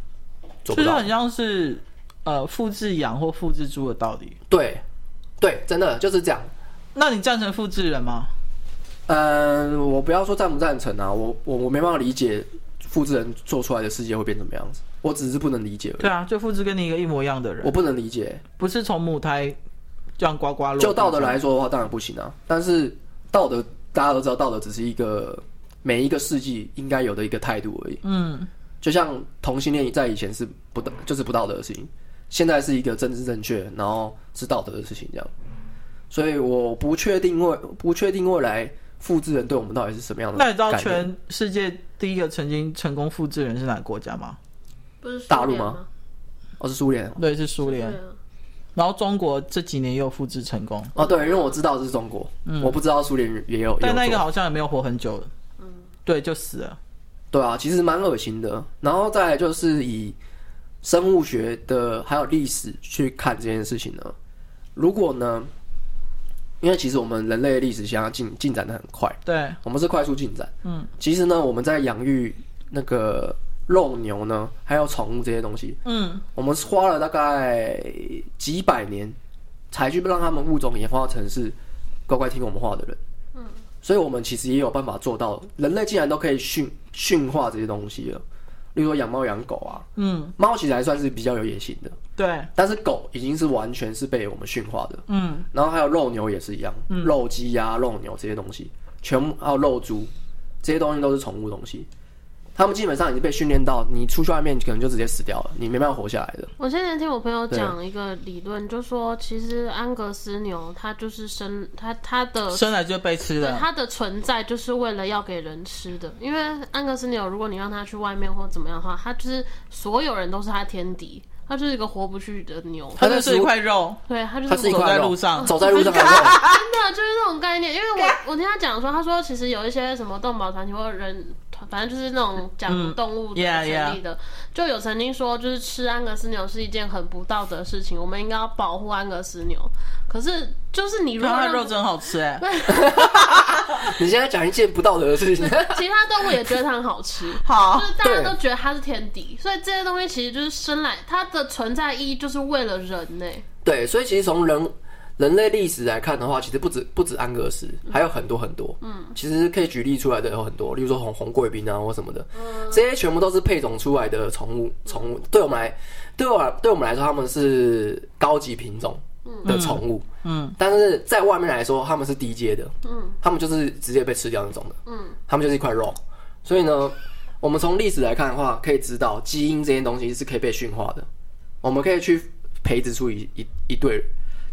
做不到？就是很像是呃复制羊或复制猪的道理。对，对，真的就是这样。那你赞成复制人吗？嗯、呃，我不要说赞不赞成啊，我我我没办法理解复制人做出来的世界会变什么样子，我只是不能理解而已。对啊，就复制跟你一个一模一样的人，我不能理解，不是从母胎。这样呱呱落。就道德来说的话，当然不行啊。但是道德大家都知道，道德只是一个每一个世纪应该有的一个态度而已。嗯，就像同性恋在以前是不道，就是不道德的事情，现在是一个政治正确，然后是道德的事情这样。所以我不确定未不确定未来复制人对我们到底是什么样的。那你知道全世界第一个曾经成功复制人是哪个国家吗？不是大陆吗？哦，是苏联。对，是苏联。然后中国这几年也有复制成功。哦，对，因为我知道这是中国，嗯，我不知道苏联也有，但那个好像也没有活很久，嗯，对，就死了，对啊，其实蛮恶心的。然后再来就是以生物学的还有历史去看这件事情呢，如果呢，因为其实我们人类的历史想要进进展的很快，对，我们是快速进展，嗯，其实呢，我们在养育那个。肉牛呢，还有宠物这些东西，嗯，我们花了大概几百年，才去让他们物种演化成是乖乖听我们话的人，嗯，所以我们其实也有办法做到，人类竟然都可以驯驯化这些东西了，例如说养猫养狗啊，嗯，猫其实还算是比较有野心的，对，但是狗已经是完全是被我们驯化的，嗯，然后还有肉牛也是一样，嗯，肉鸡呀、肉牛这些东西，全部还有肉猪这些东西都是宠物东西。他们基本上已经被训练到，你出去外面可能就直接死掉了，你没办法活下来的。我现在听我朋友讲一个理论，就说其实安格斯牛它就是生它它的生来就被吃的，它的存在就是为了要给人吃的。因为安格斯牛，如果你让它去外面或怎么样的话，它就是所有人都是它天敌，它就是一个活不去的牛，它就是一块肉，对，它就是走在路上，走在路上，真的就是这种概念。因为我 我听他讲说，他说其实有一些什么动保团体或人。反正就是那种讲动物的权利的，就有曾经说，就是吃安格斯牛是一件很不道德的事情，我们应该要保护安格斯牛。可是，就是你如果它肉真好吃哎，你现在讲一件不道德的事情，其他动物也觉得它很好吃，好，就是大家都觉得它是天敌，所以这些东西其实就是生来它的存在意义就是为了人呢。对，所以其实从人。人类历史来看的话，其实不止不止安格斯，还有很多很多。嗯，其实可以举例出来的有很多，例如说红红贵宾啊或什么的，嗯、这些全部都是配种出来的宠物。宠物对我们来，对我对我们来说，他们是高级品种的宠物。嗯，但是在外面来说，他们是低阶的。嗯，他们就是直接被吃掉那种的。嗯，他们就是一块肉。所以呢，我们从历史来看的话，可以知道基因这些东西是可以被驯化的。我们可以去培植出一一一对。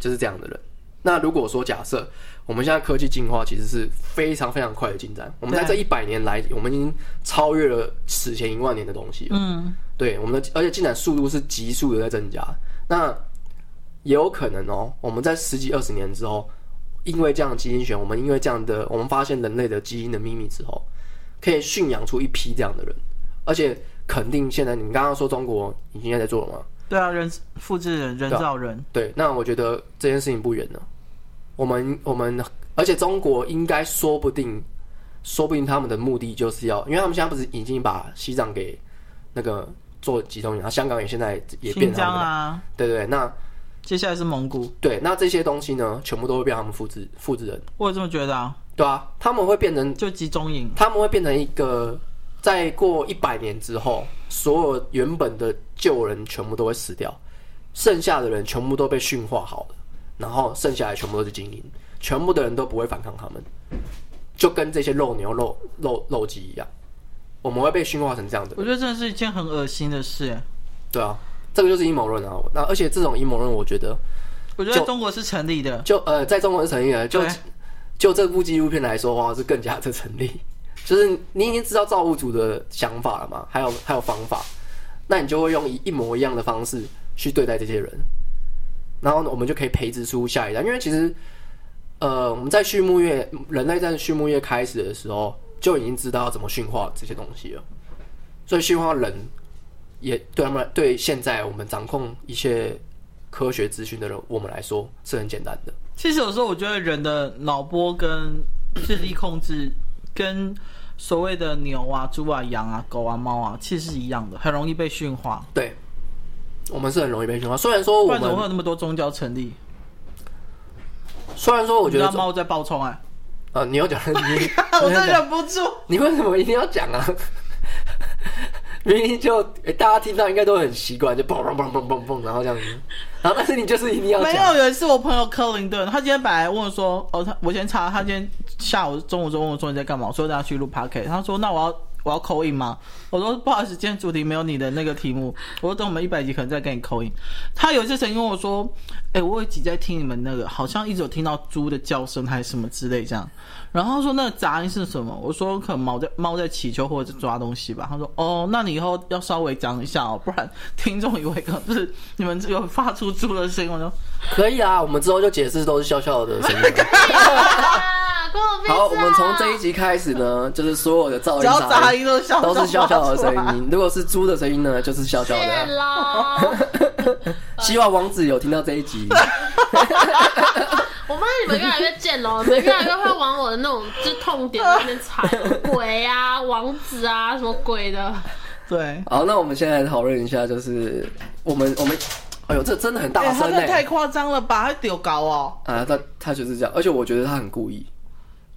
就是这样的人。那如果说假设我们现在科技进化其实是非常非常快的进展，我们在这一百年来，我们已经超越了史前一万年的东西了。嗯，对，我们的而且进展速度是急速的在增加。那也有可能哦，我们在十几二十年之后，因为这样的基因选，我们因为这样的，我们发现人类的基因的秘密之后，可以驯养出一批这样的人，而且肯定现在你刚刚说中国已经在做了吗？对啊，人复制人，人造人对、那我觉得这件事情不远了。我们我们，而且中国应该说不定，说不定他们的目的就是要，因为他们现在不是已经把西藏给那个做集中营，然后香港也现在也变成啊，对对，那接下来是蒙古，对，那这些东西呢，全部都会被他们复制复制人。我也这么觉得啊。对啊，他们会变成就集中营，他们会变成一个，再过一百年之后，所有原本的旧人全部都会死掉，剩下的人全部都被驯化好了，然后剩下来全部都是精英，全部的人都不会反抗他们，就跟这些肉牛肉肉肉鸡一样，我们会被驯化成这样的。我觉得真的是一件很恶心的事。对啊，这个就是阴谋论啊。那而且这种阴谋论，我觉得，我觉得中国是成立的，就呃，在中国是成立的，就。就这部纪录片来说的话，是更加的成立。就是你已经知道造物主的想法了嘛，还有还有方法，那你就会用一一模一样的方式去对待这些人，然后呢我们就可以培植出下一代。因为其实，呃，我们在畜牧业，人类在畜牧业开始的时候就已经知道怎么驯化这些东西了，所以驯化人也对他们对现在我们掌控一切科学资讯的人，我们来说是很简单的。其实有时候我觉得人的脑波跟智力控制，跟所谓的牛啊、猪啊、羊啊、狗啊、猫啊，其实是一样的，很容易被驯化。对，我们是很容易被驯化。虽然说我们怎么会有那么多宗教成立？虽然说我觉得猫在爆冲哎，啊，你要讲，你 我真忍不住，你为什么一定要讲啊？原因就、欸、大家听到应该都很习惯，就嘣嘣嘣嘣嘣嘣，然后这样子。然后但是你就是一定要。没有，有一次我朋友克林顿，他今天本来问我说，哦，他我先查，他今天下午中午就问我说你在干嘛？我说大家去录 p a r k。他说那我要我要扣音吗？我说不好意思，今天主题没有你的那个题目。我说等我们一百集可能再给你扣音。他有一次曾经跟我说，哎、我有一集在听你们那个，好像一直有听到猪的叫声还是什么之类这样。然后说那个杂音是什么？我说可能猫在猫在祈求或者抓东西吧。他说哦，那你以后要稍微讲一下哦，不然 听众以为可能是你们有发出猪的声音。我说可以啊，我们之后就解释都是笑笑的声音。好，我们从这一集开始呢，就是所有的噪音，杂音都是笑笑的声音。如果是猪的声音呢，就是笑笑的。希望王子有听到这一集。我发现你们越来越贱了，你们越来越会往我的那种就是痛点那边踩，鬼啊、王子啊什么鬼的。对，好，那我们现在来讨论一下，就是我们我们，哎呦，这真的很大声哎，太夸张了吧，他丢高哦。啊，他他就是这样，而且我觉得他很故意，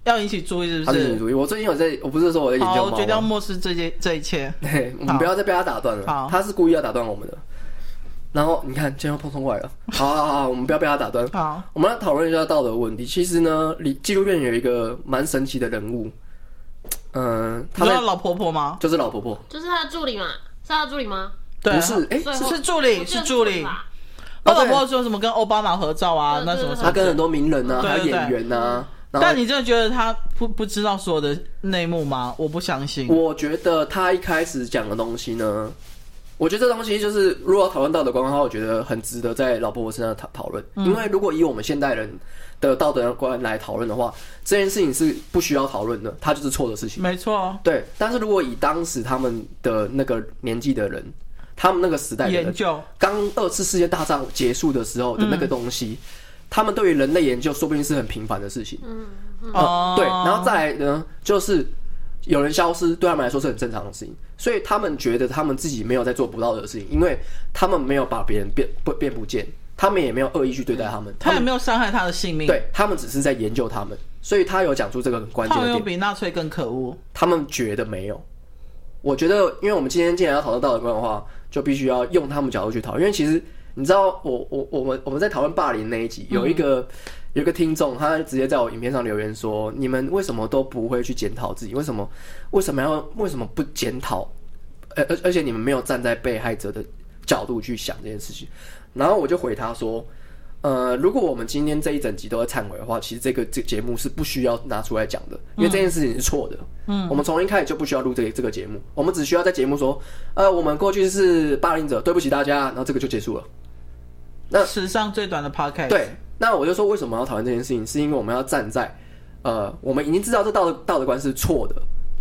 要引起注意，是不是？他引起注意。我最近有在，我不是说我在研究吗？我决定要漠视这些这一切。对，我们不要再被他打断了。好，他是故意要打断我们的。然后你看，今天又碰冲过来了。好好好，我们不要被他打断。好，我们来讨论一下道德问题。其实呢，里纪录片有一个蛮神奇的人物。嗯，他是老婆婆吗？就是老婆婆，就是他的助理嘛？是他的助理吗？对，不是，哎，是是助理，是助理。他老婆婆说什么跟奥巴马合照啊？那什么？他跟很多名人啊，还有演员啊。但你真的觉得他不不知道所有的内幕吗？我不相信。我觉得他一开始讲的东西呢。我觉得这东西就是，如果讨论道德观的话，我觉得很值得在老婆婆身上讨讨论。因为如果以我们现代人的道德观来讨论的话，这件事情是不需要讨论的，它就是错的事情。没错。对，但是如果以当时他们的那个年纪的人，他们那个时代的人，研究刚二次世界大战结束的时候的那个东西，他们对于人类研究说不定是很平凡的事情。嗯嗯。哦。对，然后再来呢，就是。有人消失，对他们来说是很正常的事情，所以他们觉得他们自己没有在做不道德的事情，因为他们没有把别人变不变不见，他们也没有恶意去对待他们，他也没有伤害他的性命，对，他们只是在研究他们，所以他有讲出这个很关键的点。他们比纳粹更可恶，他们觉得没有。我觉得，因为我们今天既然要讨论道德观的话，就必须要用他们角度去讨论，因为其实你知道我，我我我们我们在讨论霸凌那一集有一个。嗯有个听众，他直接在我影片上留言说：“你们为什么都不会去检讨自己？为什么为什么要为什么不检讨？而而而且你们没有站在被害者的角度去想这件事情。”然后我就回他说：“呃，如果我们今天这一整集都在忏悔的话，其实这个这个节目是不需要拿出来讲的，因为这件事情是错的。嗯，我们从一开始就不需要录这个这个节目，我们只需要在节目说：呃，我们过去是霸凌者，对不起大家，然后这个就结束了。那史上最短的 podcast 对。”那我就说，为什么要讨论这件事情？是因为我们要站在，呃，我们已经知道这道德道德观是错的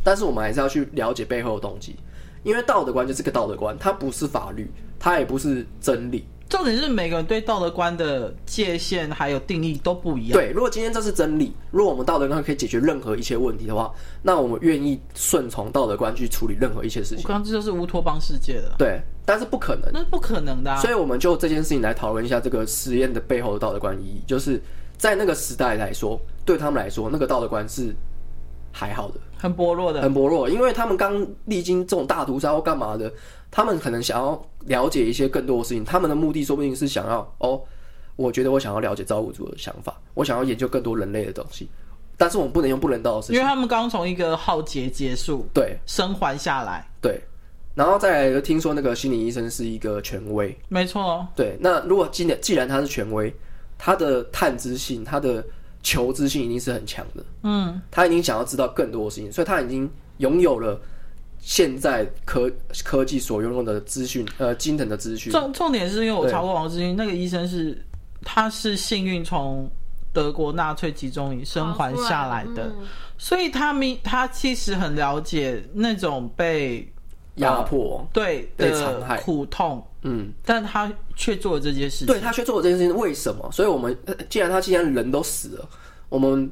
但是我们还是要去了解背后的动机，因为道德观就是个道德观，它不是法律，它也不是真理。重点是每个人对道德观的界限还有定义都不一样。对，如果今天这是真理，如果我们道德观可以解决任何一切问题的话，那我们愿意顺从道德观去处理任何一切事情。我刚刚这就是乌托邦世界的。对，但是不可能，那是不可能的啊。所以我们就这件事情来讨论一下这个实验的背后的道德观意义，就是在那个时代来说，对他们来说，那个道德观是还好的，很薄弱的，很薄弱，因为他们刚历经这种大屠杀或干嘛的。他们可能想要了解一些更多的事情，他们的目的说不定是想要哦，我觉得我想要了解造物主的想法，我想要研究更多人类的东西，但是我们不能用不人道的事情，因为他们刚从一个浩劫结束，对，生还下来，对，然后再来就听说那个心理医生是一个权威，没错，对，那如果既然既然他是权威，他的探知性、他的求知性一定是很强的，嗯，他已经想要知道更多的事情，所以他已经拥有了。现在科科技所拥有的资讯，呃，惊人的资讯。重重点是因为我查过网络资讯，那个医生是，他是幸运从德国纳粹集中营生还下来的，嗯、所以他明他其实很了解那种被压迫、呃、对被残害苦痛，嗯，但他却做了这件事情。对，他却做了这件事情，为什么？所以我们 既然他既然人都死了，我们。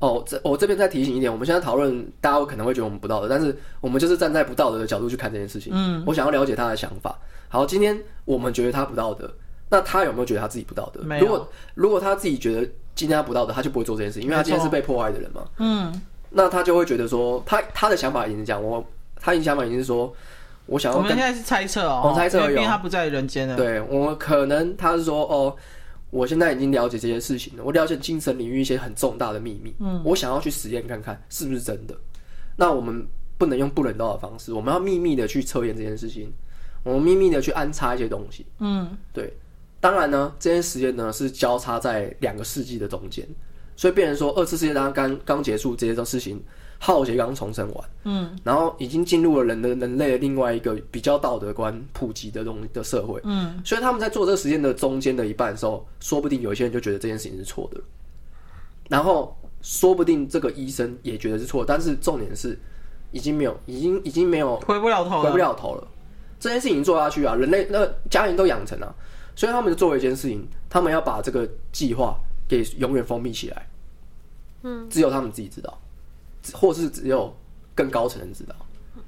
哦，这我这边再提醒一点，我们现在讨论，大家可能会觉得我们不道德，但是我们就是站在不道德的角度去看这件事情。嗯，我想要了解他的想法。好，今天我们觉得他不道德，那他有没有觉得他自己不道德？如果如果他自己觉得今天他不道德，他就不会做这件事情，因为他今天是被破坏的人嘛。嗯，那他就会觉得说，他他的想法已经是这样，我他的想法已经是说，我想要。我们现在是猜测哦，我猜测有，因为他不在人间了。对，我可能他是说哦。我现在已经了解这些事情了，我了解精神领域一些很重大的秘密。嗯，我想要去实验看看是不是真的。那我们不能用不人道的方式，我们要秘密的去测验这件事情，我们秘密的去安插一些东西。嗯，对。当然呢，这些实验呢是交叉在两个世纪的中间，所以变成说二次世界大战刚刚结束，这些事情。浩劫刚重生完，嗯，然后已经进入了人的人类的另外一个比较道德观普及的东的社会，嗯，所以他们在做这个实验的中间的一半的时候，说不定有一些人就觉得这件事情是错的，然后说不定这个医生也觉得是错，但是重点是已经没有，已经已经没有回不了头了，回不了头了。这件事情做下去啊，人类那家人都养成了，所以他们就做了一件事情，他们要把这个计划给永远封闭起来，嗯，只有他们自己知道。或是只有更高层人知道，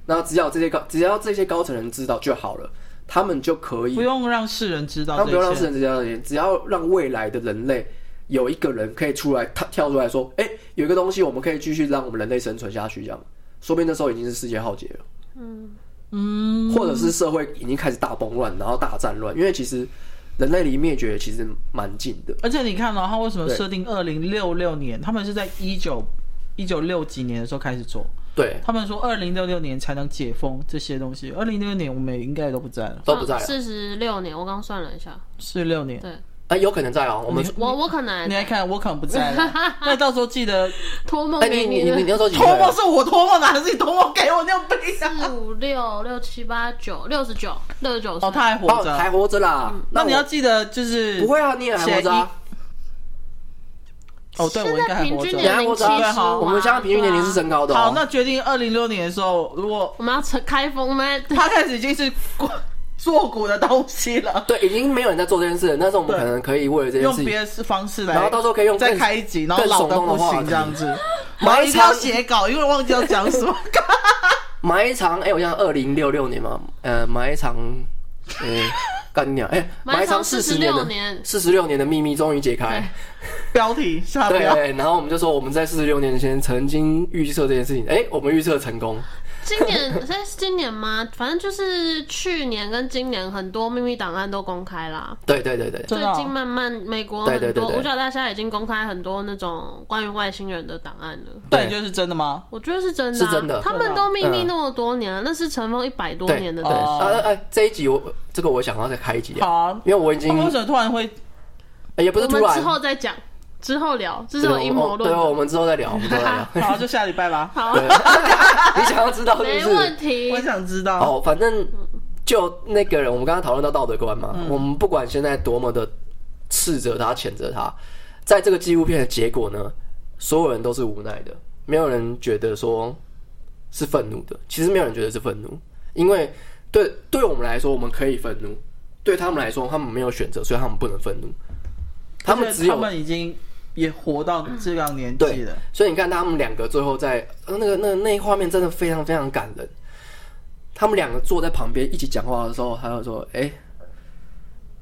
那只要这些高，只要这些高层人知道就好了，他们就可以不用让世人知道，他们不用让世人知道，只要让未来的人类有一个人可以出来，他跳出来说，哎、欸，有一个东西我们可以继续让我们人类生存下去，这样，说不定那时候已经是世界浩劫了，嗯嗯，或者是社会已经开始大崩乱，然后大战乱，因为其实人类离灭绝其实蛮近的，而且你看到、喔、他为什么设定二零六六年？他们是在一九。一九六几年的时候开始做，对他们说二零六六年才能解封这些东西。二零六六年我们也应该都不在了，都不在了。四十六年，我刚算了一下，四十六年。对，哎，有可能在哦。我们我我可能，你来看，我可能不在了。那到时候记得托梦给你。你你你要说托梦是我托梦，还是你托梦给我？你要背四五六六七八九六十九六十九哦，他还活着，还活着啦。那你要记得就是不会啊，你也还活着。哦，对，我应该还活着。年龄七十，我们现在平均年龄是升高的。好，那决定二零六年的时候，如果我们要开开封吗？他开始已经是做古的东西了。对，已经没有人在做这件事了。但是我们可能可以为了这件事，用别的方式来，然后到时候可以用再开一集，然后老的不行这样子。买一场写稿，因为忘记要讲什么。买一场，哎，我想二零六六年嘛，呃，买一场，嗯。干娘！哎，埋藏四十六年，四十六年的秘密终于解开。标题下标。对，然后我们就说我们在四十六年前曾经预测这件事情，哎，我们预测成功。今年，现在是今年吗？反正就是去年跟今年很多秘密档案都公开啦。对对对对。最近慢慢美国很多五角大厦已经公开很多那种关于外星人的档案了。对，你觉得是真的吗？我觉得是真的，是真的。他们都秘密那么多年了，那是尘封一百多年的东西。啊哎，这一集我这个我想要再开一集好，因为我已经为什么突然会？也不是突然，之后再讲。之后聊，这是我阴谋论。对，我们之后再聊，我们之后再聊。好，就下礼拜吧。好，你想要知道是不是？没问题，我想知道。哦，反正就那个人，我们刚刚讨论到道德观嘛。我们不管现在多么的斥责他、谴责他，在这个纪录片的结果呢，所有人都是无奈的，没有人觉得说是愤怒的，其实没有人觉得是愤怒，因为对对我们来说，我们可以愤怒；对他们来说，他们没有选择，所以他们不能愤怒。他们只有他们已经也活到这样年纪了，所以你看他们两个最后在那个那那画面真的非常非常感人。他们两个坐在旁边一起讲话的时候，他就说：“哎、欸，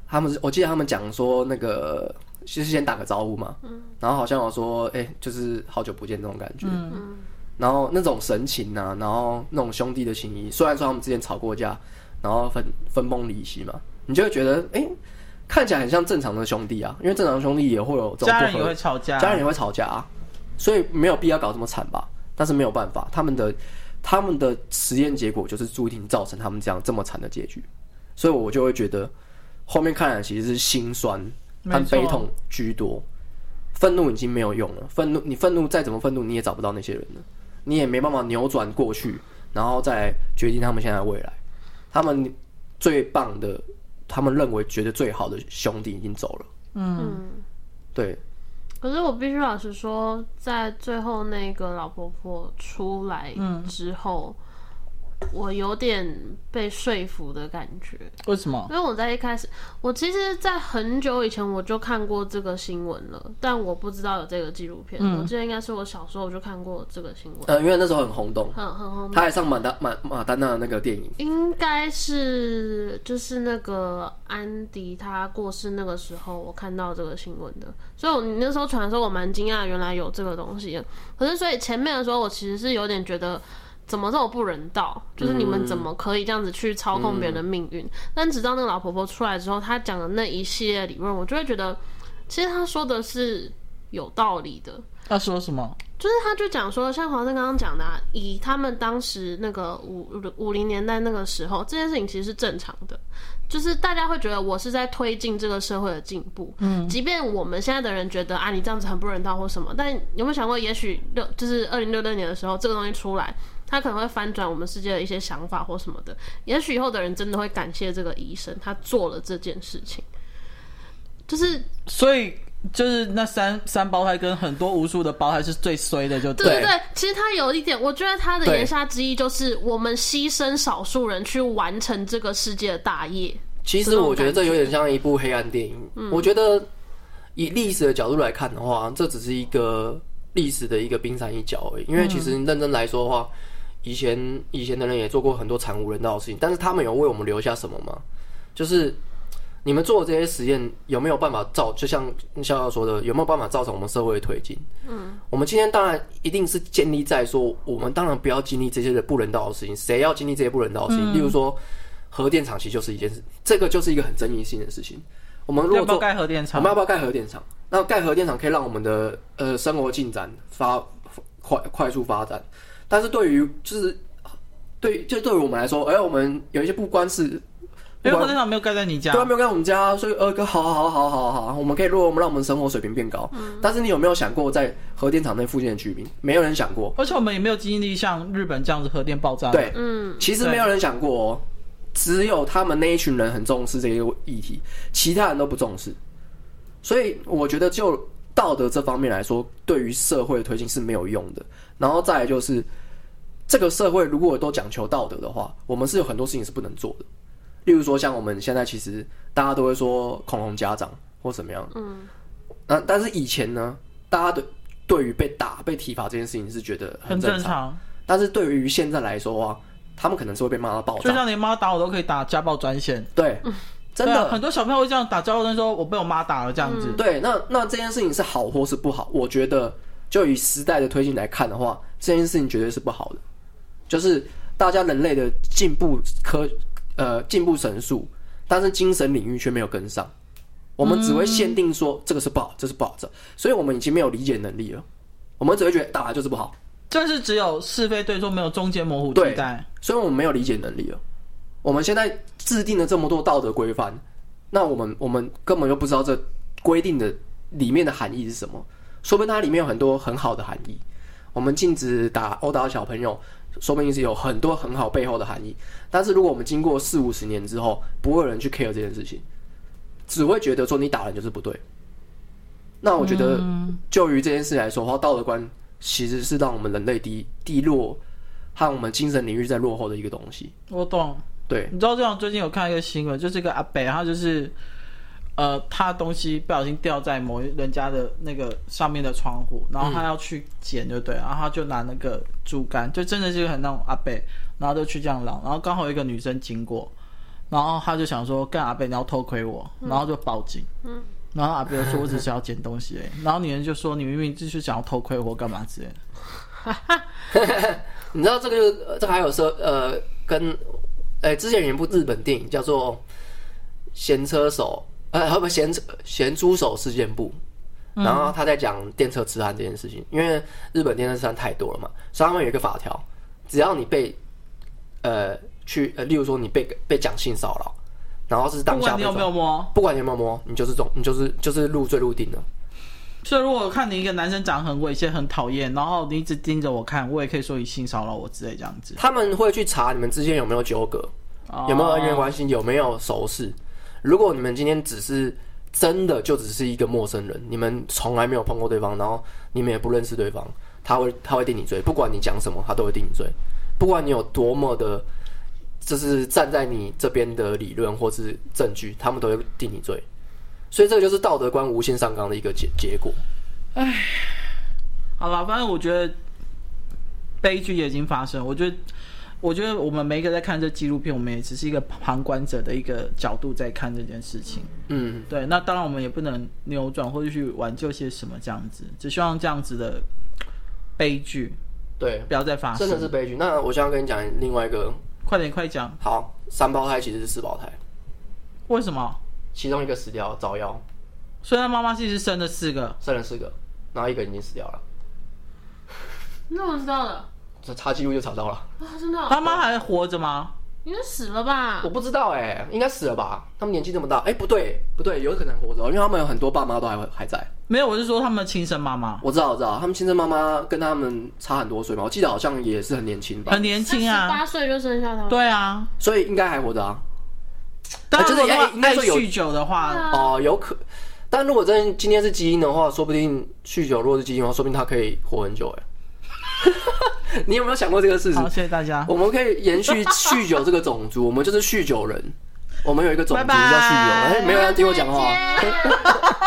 他们我记得他们讲说那个。”就是先打个招呼嘛，嗯，然后好像我说，哎、欸，就是好久不见这种感觉，嗯，然后那种神情呐、啊，然后那种兄弟的情谊，虽然说他们之前吵过架，然后分分崩离析嘛，你就会觉得，哎、欸，看起来很像正常的兄弟啊，因为正常的兄弟也会有这种家人也会吵架，家人也会吵架啊，所以没有必要搞这么惨吧？但是没有办法，他们的他们的实验结果就是注定造成他们这样这么惨的结局，所以我就会觉得后面看来其实是心酸。和悲痛居多，愤怒已经没有用了。愤怒，你愤怒再怎么愤怒，你也找不到那些人了，你也没办法扭转过去，然后再决定他们现在的未来。他们最棒的，他们认为觉得最好的兄弟已经走了。嗯，对。可是我必须老实说，在最后那个老婆婆出来之后。嗯我有点被说服的感觉，为什么？因为我在一开始，我其实，在很久以前我就看过这个新闻了，但我不知道有这个纪录片。嗯、我记得应该是我小时候我就看过这个新闻。呃，因为那时候很轰动，很很轰动。他还上马丹马马丹娜的那个电影，应该是就是那个安迪他过世那个时候，我看到这个新闻的。所以我，你那时候传的时候，我蛮惊讶，原来有这个东西。可是，所以前面的时候，我其实是有点觉得。怎么这么不人道？就是你们怎么可以这样子去操控别人的命运？嗯、但直到那个老婆婆出来之后，她讲的那一系列理论，我就会觉得，其实她说的是有道理的。她说什么？就是她就讲说，像黄生刚刚讲的、啊，以他们当时那个五五零年代那个时候，这件事情其实是正常的，就是大家会觉得我是在推进这个社会的进步。嗯，即便我们现在的人觉得啊，你这样子很不人道或什么，但有没有想过，也许六就是二零六六年的时候，这个东西出来。他可能会翻转我们世界的一些想法或什么的，也许以后的人真的会感谢这个医生，他做了这件事情。就是，所以就是那三三胞胎跟很多无数的胞胎是最衰的，就对，对对对。其实他有一点，我觉得他的言下之意就是我们牺牲少数人去完成这个世界的大业。其实我觉得这有点像一部黑暗电影。嗯，我觉得以历史的角度来看的话，这只是一个历史的一个冰山一角而已。因为其实认真来说的话。以前以前的人也做过很多惨无人道的事情，但是他们有为我们留下什么吗？就是你们做的这些实验有没有办法造？就像笑笑说的，有没有办法造成我们社会的推进？嗯，我们今天当然一定是建立在说，我们当然不要经历这些的不人道的事情。谁要经历这些不人道的事情？嗯、例如说核电厂，其实就是一件事，这个就是一个很争议性的事情。我们如果做盖核电厂，我们要不要盖核电厂？那盖核电厂可以让我们的呃生活进展发快快速发展。但是对于就是对，就对于我们来说，哎、欸，我们有一些不关事，因为核电厂没有盖在你家，对，没有盖我们家，所以呃，好好好好好好，我们可以如果我们让我们生活水平变高。嗯、但是你有没有想过，在核电厂那附近的居民，没有人想过，而且我们也没有经历像日本这样子核电爆炸。对，嗯，其实没有人想过哦，只有他们那一群人很重视这个议题，其他人都不重视。所以我觉得，就道德这方面来说，对于社会的推进是没有用的。然后再来就是，这个社会如果都讲求道德的话，我们是有很多事情是不能做的。例如说，像我们现在其实大家都会说恐龙家长或怎么样，嗯，那但是以前呢，大家对对于被打、被体罚这件事情是觉得很正常，正常。但是对于现在来说的话，他们可能是会被骂到爆炸。就像连妈打我都可以打家暴专线，对，真的、啊、很多小朋友会这样打家暴专线，说我被我妈打了这样子。嗯、对，那那这件事情是好或是不好？我觉得。就以时代的推进来看的话，这件事情绝对是不好的。就是大家人类的进步科呃进步神速，但是精神领域却没有跟上。我们只会限定说这个是不好，这是不好，这所以我们已经没有理解能力了。我们只会觉得打了就是不好，就是只有是非对错，没有中间模糊地带。所以我们没有理解能力了。我们现在制定了这么多道德规范，那我们我们根本就不知道这规定的里面的含义是什么。说不定它里面有很多很好的含义。我们禁止打殴打小朋友，说不定是有很多很好背后的含义。但是如果我们经过四五十年之后，不会有人去 care 这件事情，只会觉得说你打人就是不对。那我觉得，就于这件事来说的话，道德观其实是让我们人类低低落和我们精神领域在落后的一个东西。我懂。对，你知道这样？最近有看一个新闻，就是一个阿北，他就是。呃，他东西不小心掉在某一人家的那个上面的窗户，然后他要去捡，就对，然后他就拿那个竹竿，就真的是很那种阿贝，然后就去这样捞，然后刚好有一个女生经过，然后他就想说，干阿贝你要偷窥我，然后就报警，嗯，然后阿伯说我只是要捡东西，然后女人就说你明明就是想要偷窥我干嘛之类的，哈哈，你知道这个就这个还有说呃跟，哎、欸、之前有一部日本电影叫做《闲车手》。呃，会不会咸咸猪手事件簿？然后他在讲电车痴汉这件事情，因为日本电车痴汉太多了嘛，所以他们有一个法条，只要你被呃去呃，例如说你被被讲性骚扰，然后是当下不管你有没有摸，不管你有没有摸，你就是中，你就是就是入罪入定了。所以如果我看你一个男生长得很猥亵、很讨厌，然后你一直盯着我看，我也可以说你性骚扰我之类这样子。他们会去查你们之间有没有纠葛，有没有恩怨关系，有没有熟识。如果你们今天只是真的就只是一个陌生人，你们从来没有碰过对方，然后你们也不认识对方，他会他会定你罪，不管你讲什么，他都会定你罪，不管你有多么的，就是站在你这边的理论或是证据，他们都会定你罪。所以这个就是道德观无限上纲的一个结结果。唉，好了，反正我觉得悲剧也已经发生，我觉得。我觉得我们每一个在看这纪录片，我们也只是一个旁观者的一个角度在看这件事情。嗯，对。那当然，我们也不能扭转或者去挽救些什么这样子，只希望这样子的悲剧，对，不要再发生。真的是悲剧。那我想要跟你讲另外一个，快点快讲。好，三胞胎其实是四胞胎。为什么？其中一个死掉，早夭。所以他妈妈其实生了四个，生了四个，然后一个已经死掉了。你怎么知道的？查记录就查到了啊！真的，他妈还活着吗？应该死了吧？我不知道哎、欸，应该死了吧？他们年纪这么大，哎、欸，不对，不对，有可能活着，因为他们有很多爸妈都还会还在。没有，我是说他们亲生妈妈。我知道，我知道，他们亲生妈妈跟他们差很多岁嘛，我记得好像也是很年轻吧？很年轻啊，八岁就生下他。对啊，所以应该还活着啊。但是应该说酗酒的话，哦、呃，有可。但如果真今天是基因的话，说不定酗酒如果是基因的话，说不定他可以活很久哎。你有没有想过这个事情？好，谢谢大家。我们可以延续酗酒这个种族，我们就是酗酒人。我们有一个种族叫酗酒，哎，没有人听我讲话。